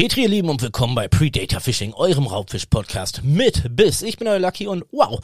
Petri, ihr Lieben, und willkommen bei Predator Fishing, eurem Raubfisch-Podcast mit Biss. Ich bin euer Lucky und wow,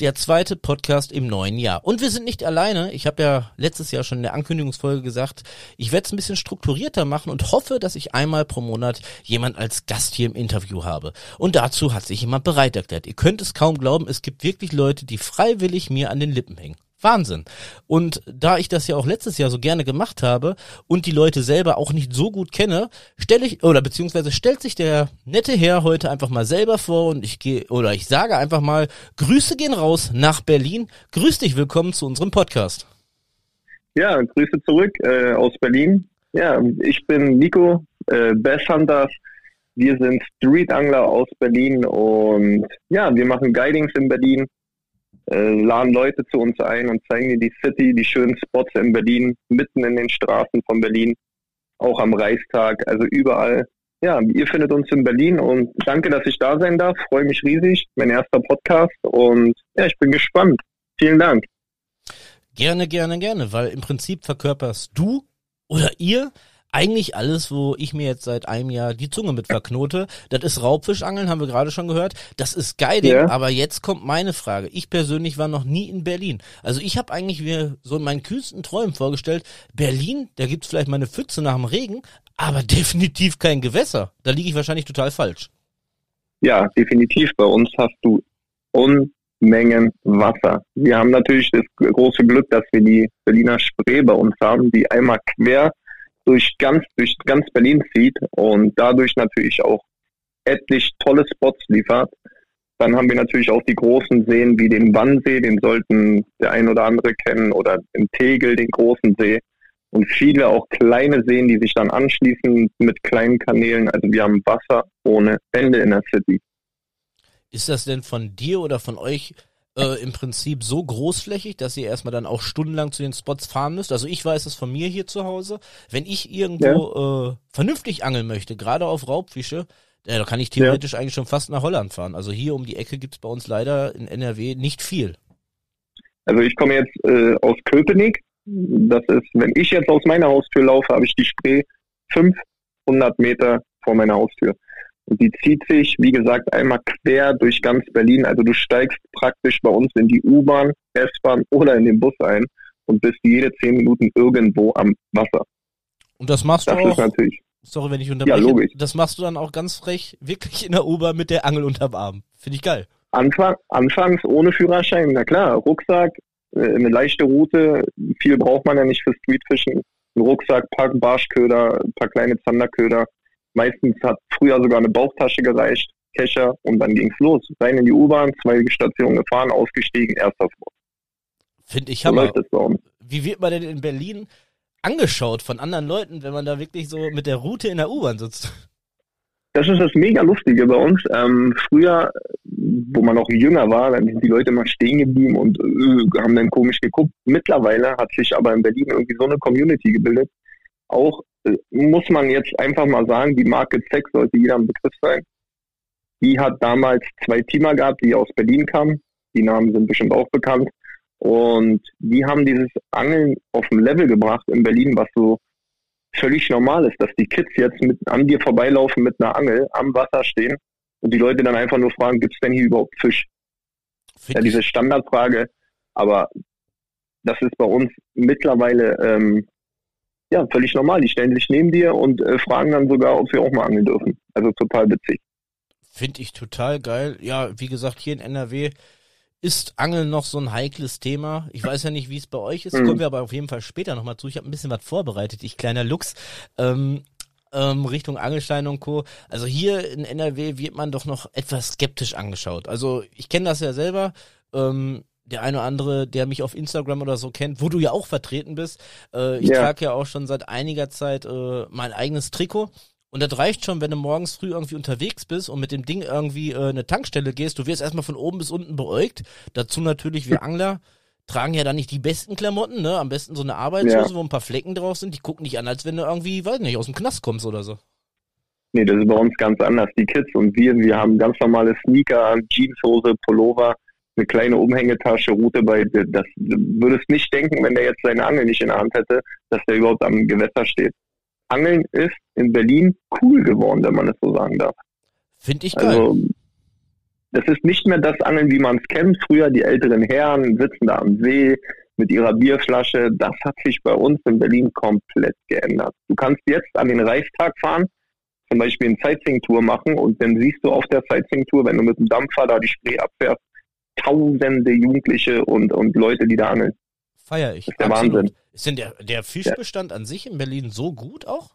der zweite Podcast im neuen Jahr. Und wir sind nicht alleine. Ich habe ja letztes Jahr schon in der Ankündigungsfolge gesagt, ich werde es ein bisschen strukturierter machen und hoffe, dass ich einmal pro Monat jemand als Gast hier im Interview habe. Und dazu hat sich jemand bereit erklärt. Ihr könnt es kaum glauben, es gibt wirklich Leute, die freiwillig mir an den Lippen hängen. Wahnsinn. Und da ich das ja auch letztes Jahr so gerne gemacht habe und die Leute selber auch nicht so gut kenne, stelle ich oder beziehungsweise stellt sich der nette Herr heute einfach mal selber vor und ich gehe oder ich sage einfach mal Grüße gehen raus nach Berlin. Grüß dich, willkommen zu unserem Podcast. Ja, Grüße zurück äh, aus Berlin. Ja, ich bin Nico, äh, Bass Hunters. Wir sind Street Angler aus Berlin und ja, wir machen Guidings in Berlin äh, laden Leute zu uns ein und zeigen dir die City, die schönen Spots in Berlin, mitten in den Straßen von Berlin, auch am Reichstag, also überall. Ja, ihr findet uns in Berlin und danke, dass ich da sein darf. Freue mich riesig. Mein erster Podcast und ja, ich bin gespannt. Vielen Dank. Gerne, gerne, gerne, weil im Prinzip verkörperst du oder ihr eigentlich alles, wo ich mir jetzt seit einem Jahr die Zunge mit verknote. Das ist Raubfischangeln, haben wir gerade schon gehört. Das ist Guiding, ja. aber jetzt kommt meine Frage. Ich persönlich war noch nie in Berlin. Also ich habe eigentlich mir so in meinen kühlsten Träumen vorgestellt, Berlin, da gibt's vielleicht mal eine Pfütze nach dem Regen, aber definitiv kein Gewässer. Da liege ich wahrscheinlich total falsch. Ja, definitiv. Bei uns hast du Unmengen Wasser. Wir haben natürlich das große Glück, dass wir die Berliner Spree bei uns haben, die einmal quer durch ganz, durch ganz Berlin zieht und dadurch natürlich auch etlich tolle Spots liefert. Dann haben wir natürlich auch die großen Seen wie den Wannsee, den sollten der ein oder andere kennen, oder den Tegel, den großen See. Und viele auch kleine Seen, die sich dann anschließen mit kleinen Kanälen. Also wir haben Wasser ohne Ende in der City. Ist das denn von dir oder von euch äh, im Prinzip so großflächig, dass ihr erstmal dann auch stundenlang zu den Spots fahren müsst. Also ich weiß es von mir hier zu Hause. Wenn ich irgendwo ja. äh, vernünftig angeln möchte, gerade auf Raubfische, äh, da kann ich theoretisch ja. eigentlich schon fast nach Holland fahren. Also hier um die Ecke gibt es bei uns leider in NRW nicht viel. Also ich komme jetzt äh, aus Köpenick. Das ist, wenn ich jetzt aus meiner Haustür laufe, habe ich die Spree 500 Meter vor meiner Haustür. Und die zieht sich, wie gesagt, einmal quer durch ganz Berlin. Also du steigst praktisch bei uns in die U-Bahn, S-Bahn oder in den Bus ein und bist jede zehn Minuten irgendwo am Wasser. Und das machst das du auch? Ist natürlich. Sorry, wenn ich unterbreche. Ja, logisch. Das machst du dann auch ganz frech, wirklich in der U-Bahn mit der Angel unterm Arm. Finde ich geil. Anfang, anfangs ohne Führerschein, na klar, Rucksack, äh, eine leichte Route, viel braucht man ja nicht für Streetfischen. Ein Rucksack, paar Barschköder, ein paar kleine Zanderköder Meistens hat früher sogar eine Bauchtasche gereicht, Kescher und dann ging's los. Rein in die U-Bahn, zwei Stationen gefahren, ausgestiegen, erster Spot. Finde ich hammer. So Wie wird man denn in Berlin angeschaut von anderen Leuten, wenn man da wirklich so mit der Route in der U-Bahn sitzt? Das ist das mega Lustige bei uns. Ähm, früher, wo man noch jünger war, dann sind die Leute immer stehen geblieben und äh, haben dann komisch geguckt. Mittlerweile hat sich aber in Berlin irgendwie so eine Community gebildet, auch äh, muss man jetzt einfach mal sagen, die Marke Zeck sollte jeder ein Begriff sein. Die hat damals zwei Teamer gehabt, die aus Berlin kamen. Die Namen sind bestimmt auch bekannt. Und die haben dieses Angeln auf ein Level gebracht in Berlin, was so völlig normal ist, dass die Kids jetzt mit an dir vorbeilaufen mit einer Angel am Wasser stehen und die Leute dann einfach nur fragen, gibt es denn hier überhaupt Fisch? Ja, diese Standardfrage, aber das ist bei uns mittlerweile ähm, ja, völlig normal. Die stellen sich neben dir und äh, fragen dann sogar, ob wir auch mal angeln dürfen. Also total witzig. Finde ich total geil. Ja, wie gesagt, hier in NRW ist Angeln noch so ein heikles Thema. Ich weiß ja nicht, wie es bei euch ist. Mhm. Kommen wir aber auf jeden Fall später nochmal zu. Ich habe ein bisschen was vorbereitet, ich kleiner Lux. Ähm, ähm, Richtung Angelstein und Co. Also hier in NRW wird man doch noch etwas skeptisch angeschaut. Also ich kenne das ja selber. Ähm, der eine oder andere, der mich auf Instagram oder so kennt, wo du ja auch vertreten bist. Äh, ich ja. trage ja auch schon seit einiger Zeit äh, mein eigenes Trikot. Und das reicht schon, wenn du morgens früh irgendwie unterwegs bist und mit dem Ding irgendwie äh, eine Tankstelle gehst. Du wirst erstmal von oben bis unten beäugt. Dazu natürlich wir Angler tragen ja dann nicht die besten Klamotten, ne? Am besten so eine Arbeitshose, ja. wo ein paar Flecken drauf sind. Die gucken dich an, als wenn du irgendwie, weiß nicht, aus dem Knast kommst oder so. Nee, das ist bei uns ganz anders. Die Kids und wir, wir haben ganz normale Sneaker, Jeanshose, Pullover eine kleine Umhängetasche, Route bei, das würdest nicht denken, wenn der jetzt seine Angel nicht in der Hand hätte, dass der überhaupt am Gewässer steht. Angeln ist in Berlin cool geworden, wenn man es so sagen darf. Finde ich geil. Also, das ist nicht mehr das Angeln, wie man es kennt. Früher die älteren Herren sitzen da am See mit ihrer Bierflasche. Das hat sich bei uns in Berlin komplett geändert. Du kannst jetzt an den Reichstag fahren, zum Beispiel eine Sightseeing-Tour machen und dann siehst du auf der Sightseeing-Tour, wenn du mit dem Dampfer da die Spree abfährst, tausende Jugendliche und, und Leute, die da angeln. Feier ich. Das ist der Absolut. Wahnsinn. Ist denn der, der Fischbestand ja. an sich in Berlin so gut auch?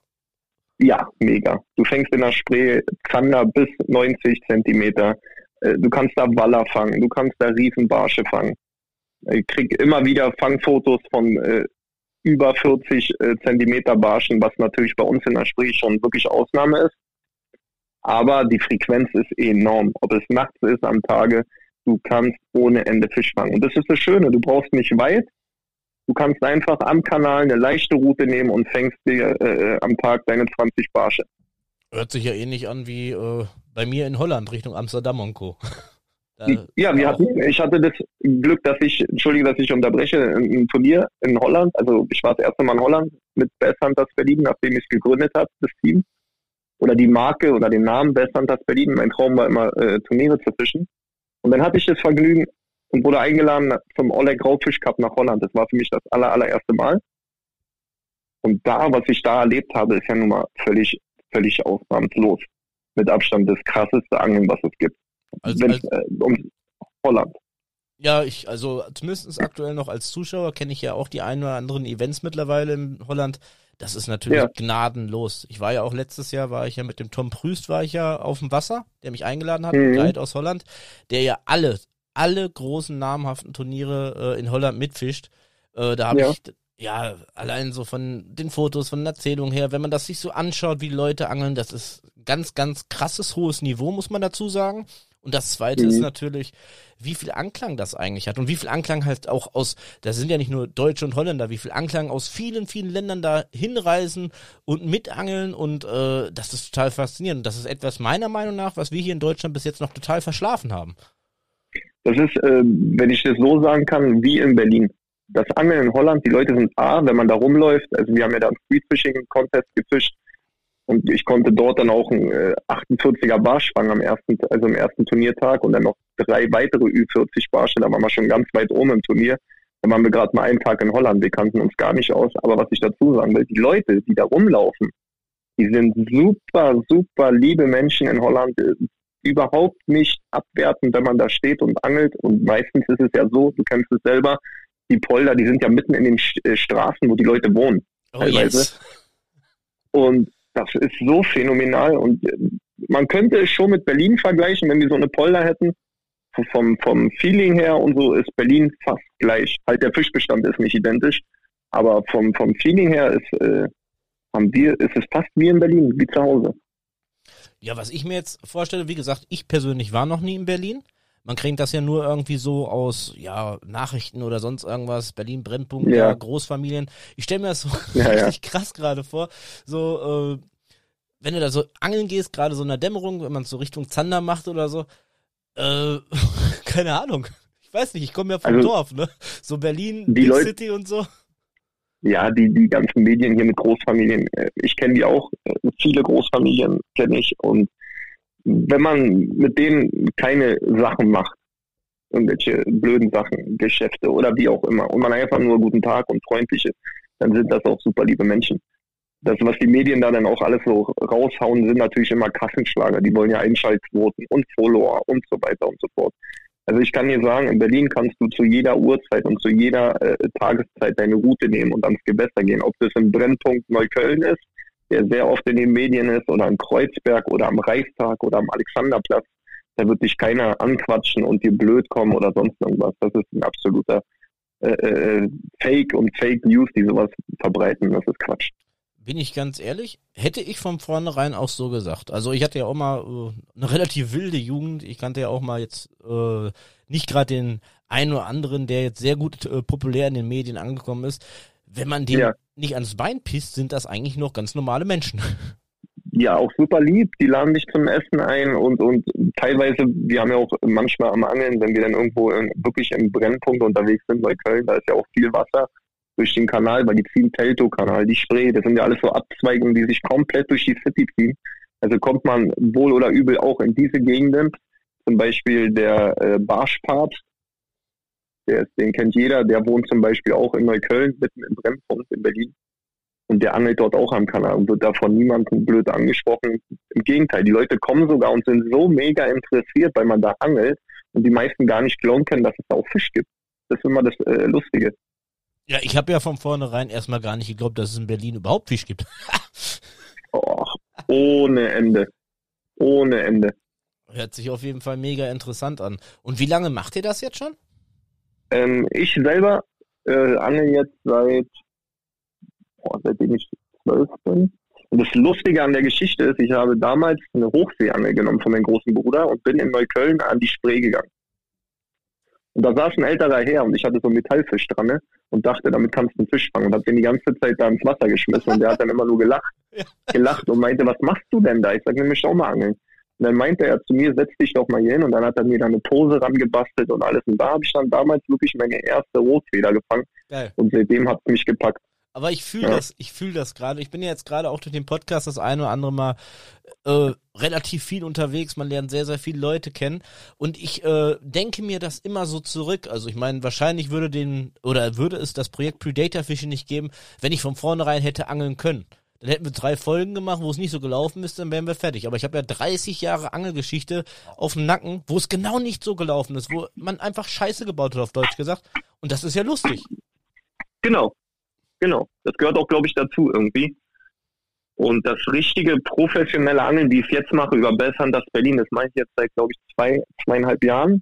Ja, mega. Du fängst in der Spree Zander bis 90 Zentimeter. Äh, du kannst da Waller fangen, du kannst da Riesenbarsche fangen. Ich krieg immer wieder Fangfotos von äh, über 40 äh, Zentimeter Barschen, was natürlich bei uns in der Spree schon wirklich Ausnahme ist. Aber die Frequenz ist enorm. Ob es nachts ist, am Tage, du kannst ohne Ende Fisch fangen. Und das ist das Schöne, du brauchst nicht weit. Du kannst einfach am Kanal eine leichte Route nehmen und fängst dir äh, am Tag deine 20 Barsche. Hört sich ja ähnlich an wie äh, bei mir in Holland Richtung Amsterdam und Co. Ja, wir hatten, ich hatte das Glück, dass ich, entschuldige, dass ich unterbreche, ein Turnier in Holland, also ich war das erste Mal in Holland mit Best Hunters Berlin, nachdem ich es gegründet habe, das Team. Oder die Marke oder den Namen Best Hunters Berlin. Mein Traum war immer, äh, Turniere zu fischen. Und dann hatte ich das Vergnügen und wurde eingeladen zum Oleg Graufisch Cup nach Holland. Das war für mich das aller, allererste Mal. Und da, was ich da erlebt habe, ist ja nun mal völlig, völlig ausnahmslos. Mit Abstand das krasseste Angeln, was es gibt. Als, als, äh, um Holland. Ja, ich, also zumindest aktuell noch als Zuschauer kenne ich ja auch die ein oder anderen Events mittlerweile in Holland. Das ist natürlich ja. gnadenlos. Ich war ja auch letztes Jahr, war ich ja mit dem Tom Prüst, war ich ja auf dem Wasser, der mich eingeladen hat, mhm. Guide aus Holland, der ja alle, alle großen namhaften Turniere äh, in Holland mitfischt. Äh, da habe ja. ich, ja, allein so von den Fotos, von der Erzählung her, wenn man das sich so anschaut, wie Leute angeln, das ist ganz, ganz krasses, hohes Niveau, muss man dazu sagen. Und das zweite mhm. ist natürlich, wie viel Anklang das eigentlich hat und wie viel Anklang halt auch aus, da sind ja nicht nur Deutsche und Holländer, wie viel Anklang aus vielen, vielen Ländern da hinreisen und mitangeln und äh, das ist total faszinierend. Das ist etwas meiner Meinung nach, was wir hier in Deutschland bis jetzt noch total verschlafen haben. Das ist, äh, wenn ich das so sagen kann, wie in Berlin. Das Angeln in Holland, die Leute sind A, wenn man da rumläuft, also wir haben ja da einen Street Fishing Contest gefischt, und ich konnte dort dann auch einen äh, 48er Barsch fangen am ersten, also am ersten Turniertag und dann noch drei weitere Ü40 Barsche. Da waren wir schon ganz weit oben im Turnier. Da waren wir gerade mal einen Tag in Holland. Wir kannten uns gar nicht aus. Aber was ich dazu sagen will, die Leute, die da rumlaufen, die sind super, super liebe Menschen in Holland. Überhaupt nicht abwertend, wenn man da steht und angelt. Und meistens ist es ja so, du kennst es selber, die Polder, die sind ja mitten in den äh, Straßen, wo die Leute wohnen. Oh, teilweise. Yes. Und das ist so phänomenal und äh, man könnte es schon mit Berlin vergleichen, wenn wir so eine Polder hätten. Vom, vom Feeling her und so ist Berlin fast gleich. Halt der Fischbestand ist nicht identisch, aber vom, vom Feeling her ist, äh, haben wir, ist es fast wie in Berlin, wie zu Hause. Ja, was ich mir jetzt vorstelle, wie gesagt, ich persönlich war noch nie in Berlin. Man kriegt das ja nur irgendwie so aus ja, Nachrichten oder sonst irgendwas, Berlin Brennpunkt, ja. ja Großfamilien. Ich stelle mir das so ja, richtig krass gerade vor. So, äh, wenn du da so angeln gehst, gerade so in der Dämmerung, wenn man so Richtung Zander macht oder so, äh, keine Ahnung. Ich weiß nicht, ich komme ja vom also, Dorf, ne? So Berlin, Big Leute, City und so. Ja, die, die ganzen Medien hier mit Großfamilien, äh, ich kenne die auch, äh, viele Großfamilien kenne ich und wenn man mit denen keine Sachen macht, irgendwelche blöden Sachen, Geschäfte oder wie auch immer, und man einfach nur guten Tag und freundlich ist, dann sind das auch super liebe Menschen. Das, was die Medien da dann auch alles so raushauen, sind natürlich immer Kassenschlager. Die wollen ja Einschaltquoten und Follower und so weiter und so fort. Also ich kann dir sagen, in Berlin kannst du zu jeder Uhrzeit und zu jeder äh, Tageszeit deine Route nehmen und ans Gewässer gehen. Ob das im Brennpunkt Neukölln ist der sehr oft in den Medien ist oder in Kreuzberg oder am Reichstag oder am Alexanderplatz. Da wird dich keiner anquatschen und dir blöd kommen oder sonst irgendwas. Das ist ein absoluter äh, äh, Fake und Fake News, die sowas verbreiten. Das ist Quatsch. Bin ich ganz ehrlich, hätte ich von vornherein auch so gesagt. Also ich hatte ja auch mal äh, eine relativ wilde Jugend. Ich kannte ja auch mal jetzt äh, nicht gerade den einen oder anderen, der jetzt sehr gut äh, populär in den Medien angekommen ist. Wenn man den ja. Nicht ans Bein pisst, sind das eigentlich noch ganz normale Menschen. Ja, auch super lieb. Die laden dich zum Essen ein und, und teilweise, wir haben ja auch manchmal am Angeln, wenn wir dann irgendwo in, wirklich im Brennpunkt unterwegs sind, bei Köln, da ist ja auch viel Wasser. durch den Kanal, weil die ziehen Teltow-Kanal, die Spree, das sind ja alles so Abzweigungen, die sich komplett durch die City ziehen. Also kommt man wohl oder übel auch in diese Gegenden. Zum Beispiel der äh, Barschpart, der ist, den kennt jeder, der wohnt zum Beispiel auch in Neukölln, mitten im Brennpunkt in Berlin. Und der angelt dort auch am Kanal und wird davon niemandem blöd angesprochen. Im Gegenteil, die Leute kommen sogar und sind so mega interessiert, weil man da angelt und die meisten gar nicht glauben können, dass es da auch Fisch gibt. Das ist immer das äh, Lustige. Ja, ich habe ja von vornherein erstmal gar nicht geglaubt, dass es in Berlin überhaupt Fisch gibt. oh, ohne Ende. Ohne Ende. Hört sich auf jeden Fall mega interessant an. Und wie lange macht ihr das jetzt schon? Ähm, ich selber äh, angel jetzt seit, boah, seitdem ich zwölf bin. Und das Lustige an der Geschichte ist, ich habe damals eine Hochseeangel genommen von meinem großen Bruder und bin in Neukölln an die Spree gegangen. Und da saß ein älterer Herr und ich hatte so einen Metallfisch dran ne? und dachte, damit kannst du einen Fisch fangen und hab den die ganze Zeit da ins Wasser geschmissen und der hat dann immer nur gelacht, gelacht und meinte, was machst du denn da? Ich sag, wir möchte auch mal angeln. Und dann meinte er zu mir, setz dich doch mal hier hin und dann hat er mir da eine Pose rangebastelt und alles. Und da habe ich dann damals wirklich meine erste Rotfeder gefangen Geil. und seitdem hat es mich gepackt. Aber ich fühle ja. das, ich fühle das gerade. Ich bin ja jetzt gerade auch durch den Podcast das eine oder andere Mal äh, relativ viel unterwegs. Man lernt sehr, sehr viele Leute kennen. Und ich äh, denke mir das immer so zurück. Also ich meine, wahrscheinlich würde den oder würde es das Projekt Predator Fishing nicht geben, wenn ich von vornherein hätte angeln können. Dann hätten wir drei Folgen gemacht, wo es nicht so gelaufen ist, dann wären wir fertig. Aber ich habe ja 30 Jahre Angelgeschichte auf dem Nacken, wo es genau nicht so gelaufen ist, wo man einfach Scheiße gebaut hat, auf Deutsch gesagt. Und das ist ja lustig. Genau. Genau. Das gehört auch, glaube ich, dazu irgendwie. Und das richtige professionelle Angeln, wie ich es jetzt mache, über das Berlin, das mache ich jetzt seit, glaube ich, zwei, zweieinhalb Jahren.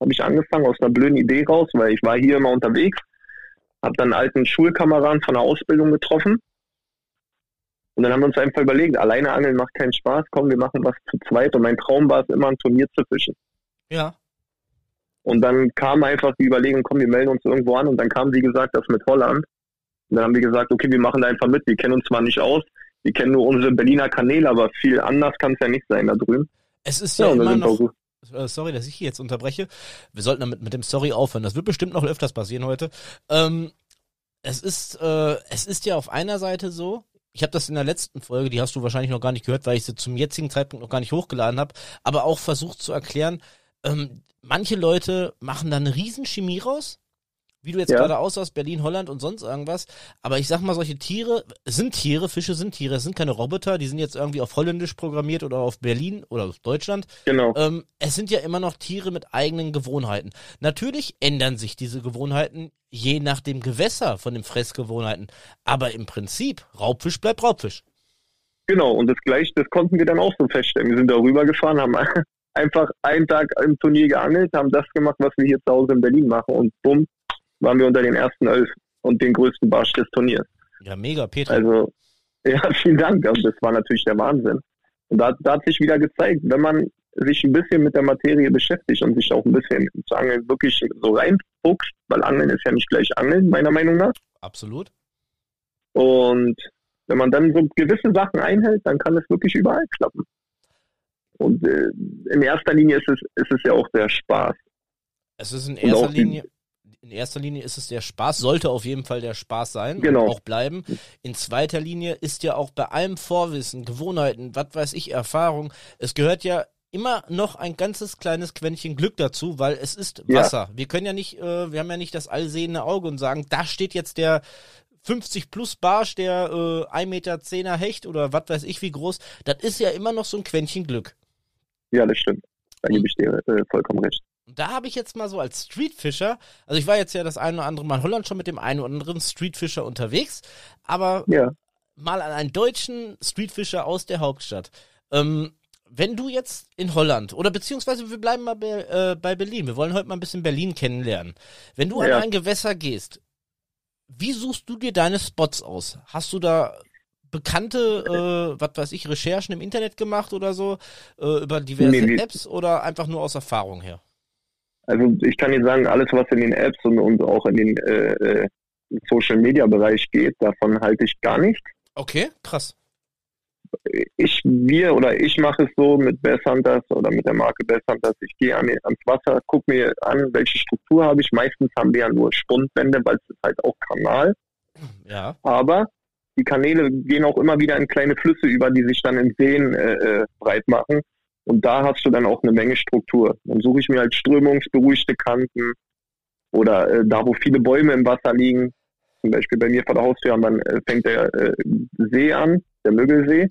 Habe ich angefangen aus einer blöden Idee raus, weil ich war hier immer unterwegs, habe dann einen alten Schulkameraden von der Ausbildung getroffen. Und dann haben wir uns einfach überlegt, alleine angeln macht keinen Spaß, komm, wir machen was zu zweit. Und mein Traum war es immer, ein Turnier zu fischen. Ja. Und dann kam einfach die Überlegung, komm, wir melden uns irgendwo an. Und dann kam, wie gesagt, das mit Holland. Und dann haben wir gesagt, okay, wir machen da einfach mit. Wir kennen uns zwar nicht aus, wir kennen nur unsere Berliner Kanäle, aber viel anders kann es ja nicht sein da drüben. Es ist ja, ja immer noch, äh, sorry, dass ich hier jetzt unterbreche. Wir sollten damit mit dem Sorry aufhören. Das wird bestimmt noch öfters passieren heute. Ähm, es ist, äh, es ist ja auf einer Seite so, ich habe das in der letzten Folge, die hast du wahrscheinlich noch gar nicht gehört, weil ich sie zum jetzigen Zeitpunkt noch gar nicht hochgeladen habe, aber auch versucht zu erklären, ähm, manche Leute machen da eine Riesenchemie raus, wie du jetzt ja. gerade aus aus Berlin, Holland und sonst irgendwas. Aber ich sag mal, solche Tiere sind Tiere, Fische sind Tiere, es sind keine Roboter, die sind jetzt irgendwie auf Holländisch programmiert oder auf Berlin oder auf Deutschland. Genau. Ähm, es sind ja immer noch Tiere mit eigenen Gewohnheiten. Natürlich ändern sich diese Gewohnheiten je nach dem Gewässer von den Fressgewohnheiten. Aber im Prinzip, Raubfisch bleibt Raubfisch. Genau, und das gleiche, das konnten wir dann auch so feststellen. Wir sind darüber gefahren, haben einfach einen Tag im Turnier geangelt, haben das gemacht, was wir hier zu Hause in Berlin machen und bumm, waren wir unter den ersten elf und den größten Barsch des Turniers. Ja, mega, Peter. Also, ja, vielen Dank. Also, das war natürlich der Wahnsinn. Und da, da hat sich wieder gezeigt, wenn man sich ein bisschen mit der Materie beschäftigt und sich auch ein bisschen zu Angeln wirklich so reinfuchst, weil Angeln ist ja nicht gleich Angeln, meiner Meinung nach. Absolut. Und wenn man dann so gewisse Sachen einhält, dann kann es wirklich überall klappen. Und äh, in erster Linie ist es, ist es ja auch der Spaß. Es ist in erster Linie, in erster Linie ist es der Spaß, sollte auf jeden Fall der Spaß sein genau. und auch bleiben. In zweiter Linie ist ja auch bei allem Vorwissen, Gewohnheiten, was weiß ich, Erfahrung, es gehört ja immer noch ein ganzes kleines Quäntchen Glück dazu, weil es ist Wasser. Ja. Wir können ja nicht, äh, wir haben ja nicht das allsehende Auge und sagen, da steht jetzt der 50 plus Barsch, der äh, 1 Meter 10er Hecht oder was weiß ich wie groß. Das ist ja immer noch so ein Quäntchen Glück. Ja, das stimmt. Da gebe ich dir äh, vollkommen recht. Und da habe ich jetzt mal so als Streetfischer, also ich war jetzt ja das eine oder andere Mal in Holland schon mit dem einen oder anderen Streetfischer unterwegs, aber ja. mal an einen deutschen Streetfischer aus der Hauptstadt. Ähm, wenn du jetzt in Holland oder beziehungsweise wir bleiben mal bei, äh, bei Berlin, wir wollen heute mal ein bisschen Berlin kennenlernen. Wenn du ja. an ein Gewässer gehst, wie suchst du dir deine Spots aus? Hast du da bekannte, äh, was weiß ich, Recherchen im Internet gemacht oder so, äh, über diverse nee, nee. Apps oder einfach nur aus Erfahrung her? Also ich kann Ihnen sagen, alles, was in den Apps und, und auch in den äh, äh Social Media Bereich geht, davon halte ich gar nicht. Okay, krass. ich, wir oder ich mache es so mit Bass Hunters oder mit der Marke Bass Hunters. Ich gehe an, ans Wasser, gucke mir an, welche Struktur habe ich. Meistens haben wir ja nur Spundwände, weil es ist halt auch Kanal. Ja. Aber die Kanäle gehen auch immer wieder in kleine Flüsse über, die sich dann in Seen äh, äh, breit machen. Und da hast du dann auch eine Menge Struktur. Dann suche ich mir halt strömungsberuhigte Kanten oder äh, da, wo viele Bäume im Wasser liegen. Zum Beispiel bei mir vor der Haustür und dann äh, fängt der äh, See an, der Müggelsee.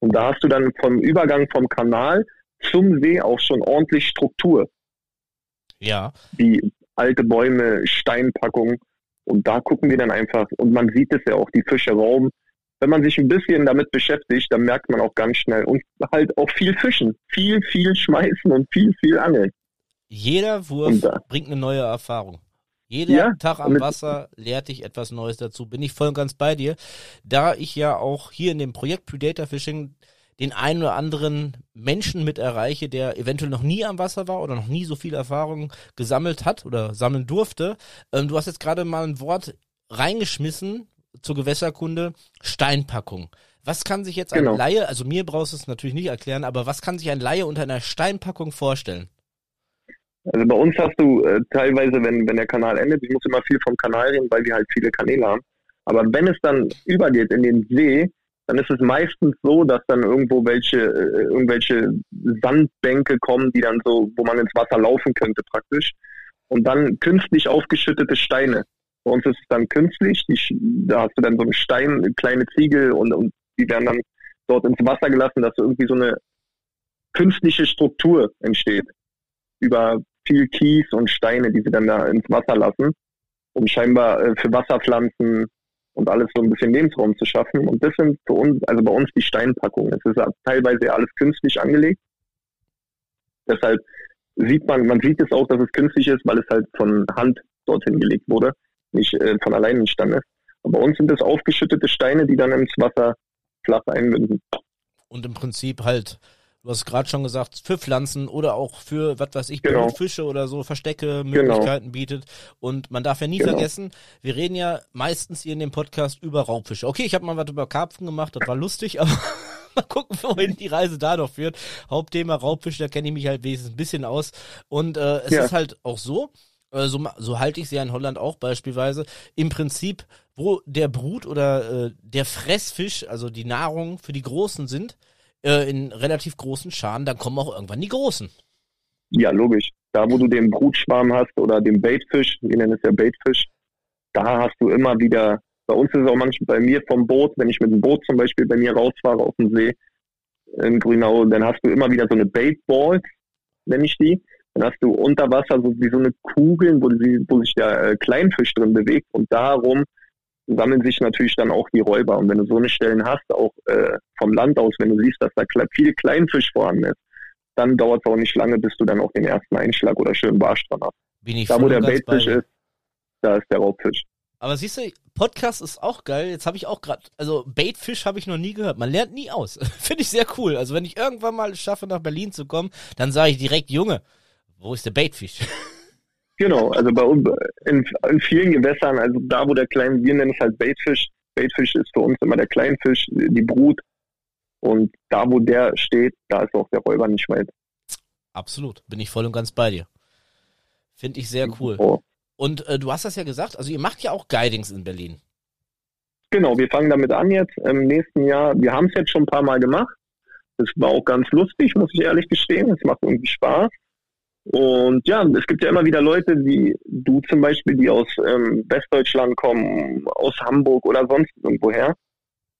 Und da hast du dann vom Übergang vom Kanal zum See auch schon ordentlich Struktur. Ja. Wie alte Bäume, Steinpackungen. Und da gucken wir dann einfach, und man sieht es ja auch, die Fische rauben. Wenn man sich ein bisschen damit beschäftigt, dann merkt man auch ganz schnell und halt auch viel fischen, viel, viel schmeißen und viel, viel angeln. Jeder Wurf bringt eine neue Erfahrung. Jeder ja, Tag am Wasser lehrt dich etwas Neues dazu. Bin ich voll und ganz bei dir. Da ich ja auch hier in dem Projekt Predator Fishing den einen oder anderen Menschen mit erreiche, der eventuell noch nie am Wasser war oder noch nie so viel Erfahrung gesammelt hat oder sammeln durfte. Ähm, du hast jetzt gerade mal ein Wort reingeschmissen zur Gewässerkunde, Steinpackung. Was kann sich jetzt genau. ein Laie, also mir brauchst du es natürlich nicht erklären, aber was kann sich ein Laie unter einer Steinpackung vorstellen? Also bei uns hast du äh, teilweise, wenn, wenn der Kanal endet, ich muss immer viel vom Kanal reden, weil wir halt viele Kanäle haben. Aber wenn es dann übergeht in den See, dann ist es meistens so, dass dann irgendwo welche, äh, irgendwelche Sandbänke kommen, die dann so, wo man ins Wasser laufen könnte praktisch. Und dann künstlich aufgeschüttete Steine. Bei uns ist es dann künstlich, die, da hast du dann so einen Stein, kleine Ziegel und, und die werden dann dort ins Wasser gelassen, dass irgendwie so eine künstliche Struktur entsteht. Über viel Kies und Steine, die sie dann da ins Wasser lassen, um scheinbar äh, für Wasserpflanzen und alles so ein bisschen Lebensraum zu schaffen. Und das sind für uns, also bei uns die Steinpackungen. Es ist teilweise alles künstlich angelegt. Deshalb sieht man, man sieht es auch, dass es künstlich ist, weil es halt von Hand dorthin gelegt wurde, nicht äh, von allein entstanden ist. Und bei uns sind es aufgeschüttete Steine, die dann ins Wasser flach einmünden. Und im Prinzip halt du hast gerade schon gesagt, für Pflanzen oder auch für, was weiß ich, genau. Fische oder so, Verstecke, genau. Möglichkeiten genau. bietet. Und man darf ja nie genau. vergessen, wir reden ja meistens hier in dem Podcast über Raubfische. Okay, ich habe mal was über Karpfen gemacht, das war lustig, aber mal gucken, wohin die Reise da noch führt. Hauptthema Raubfische, da kenne ich mich halt wenigstens ein bisschen aus. Und äh, es ja. ist halt auch so, so, so halte ich sie ja in Holland auch beispielsweise, im Prinzip, wo der Brut oder äh, der Fressfisch, also die Nahrung für die Großen sind, äh, in relativ großen Scharen, dann kommen auch irgendwann die großen. Ja, logisch. Da, wo du den Brutschwarm hast oder den Baitfisch, wir nennen es ja Baitfisch, da hast du immer wieder, bei uns ist es auch manchmal bei mir vom Boot, wenn ich mit dem Boot zum Beispiel bei mir rausfahre auf dem See in Grünau, dann hast du immer wieder so eine Baitballs, nenne ich die. Dann hast du unter Wasser so wie so eine Kugel, wo, wo sich der äh, Kleinfisch drin bewegt und darum sammeln sich natürlich dann auch die Räuber. Und wenn du so eine Stellen hast, auch äh, vom Land aus, wenn du siehst, dass da viel Kleinfisch vorhanden ist, dann dauert es auch nicht lange, bis du dann auch den ersten Einschlag oder schönen Barsch dran hast. Bin ich da, wo der Baitfisch ist, da ist der Raubfisch. Aber siehst du, Podcast ist auch geil. Jetzt habe ich auch gerade, also Baitfisch habe ich noch nie gehört. Man lernt nie aus. Finde ich sehr cool. Also wenn ich irgendwann mal schaffe, nach Berlin zu kommen, dann sage ich direkt, Junge, wo ist der Baitfisch? Genau, also bei uns in, in, vielen Gewässern, also da, wo der kleine, wir nennen es halt Baitfisch. Baitfisch ist für uns immer der Kleinfisch, die Brut. Und da, wo der steht, da ist auch der Räuber nicht weit. Absolut, bin ich voll und ganz bei dir. Finde ich sehr cool. Oh. Und äh, du hast das ja gesagt, also ihr macht ja auch Guidings in Berlin. Genau, wir fangen damit an jetzt im nächsten Jahr. Wir haben es jetzt schon ein paar Mal gemacht. Das war auch ganz lustig, muss ich ehrlich gestehen. Es macht irgendwie Spaß. Und ja, es gibt ja immer wieder Leute wie du zum Beispiel, die aus ähm, Westdeutschland kommen, aus Hamburg oder sonst irgendwoher,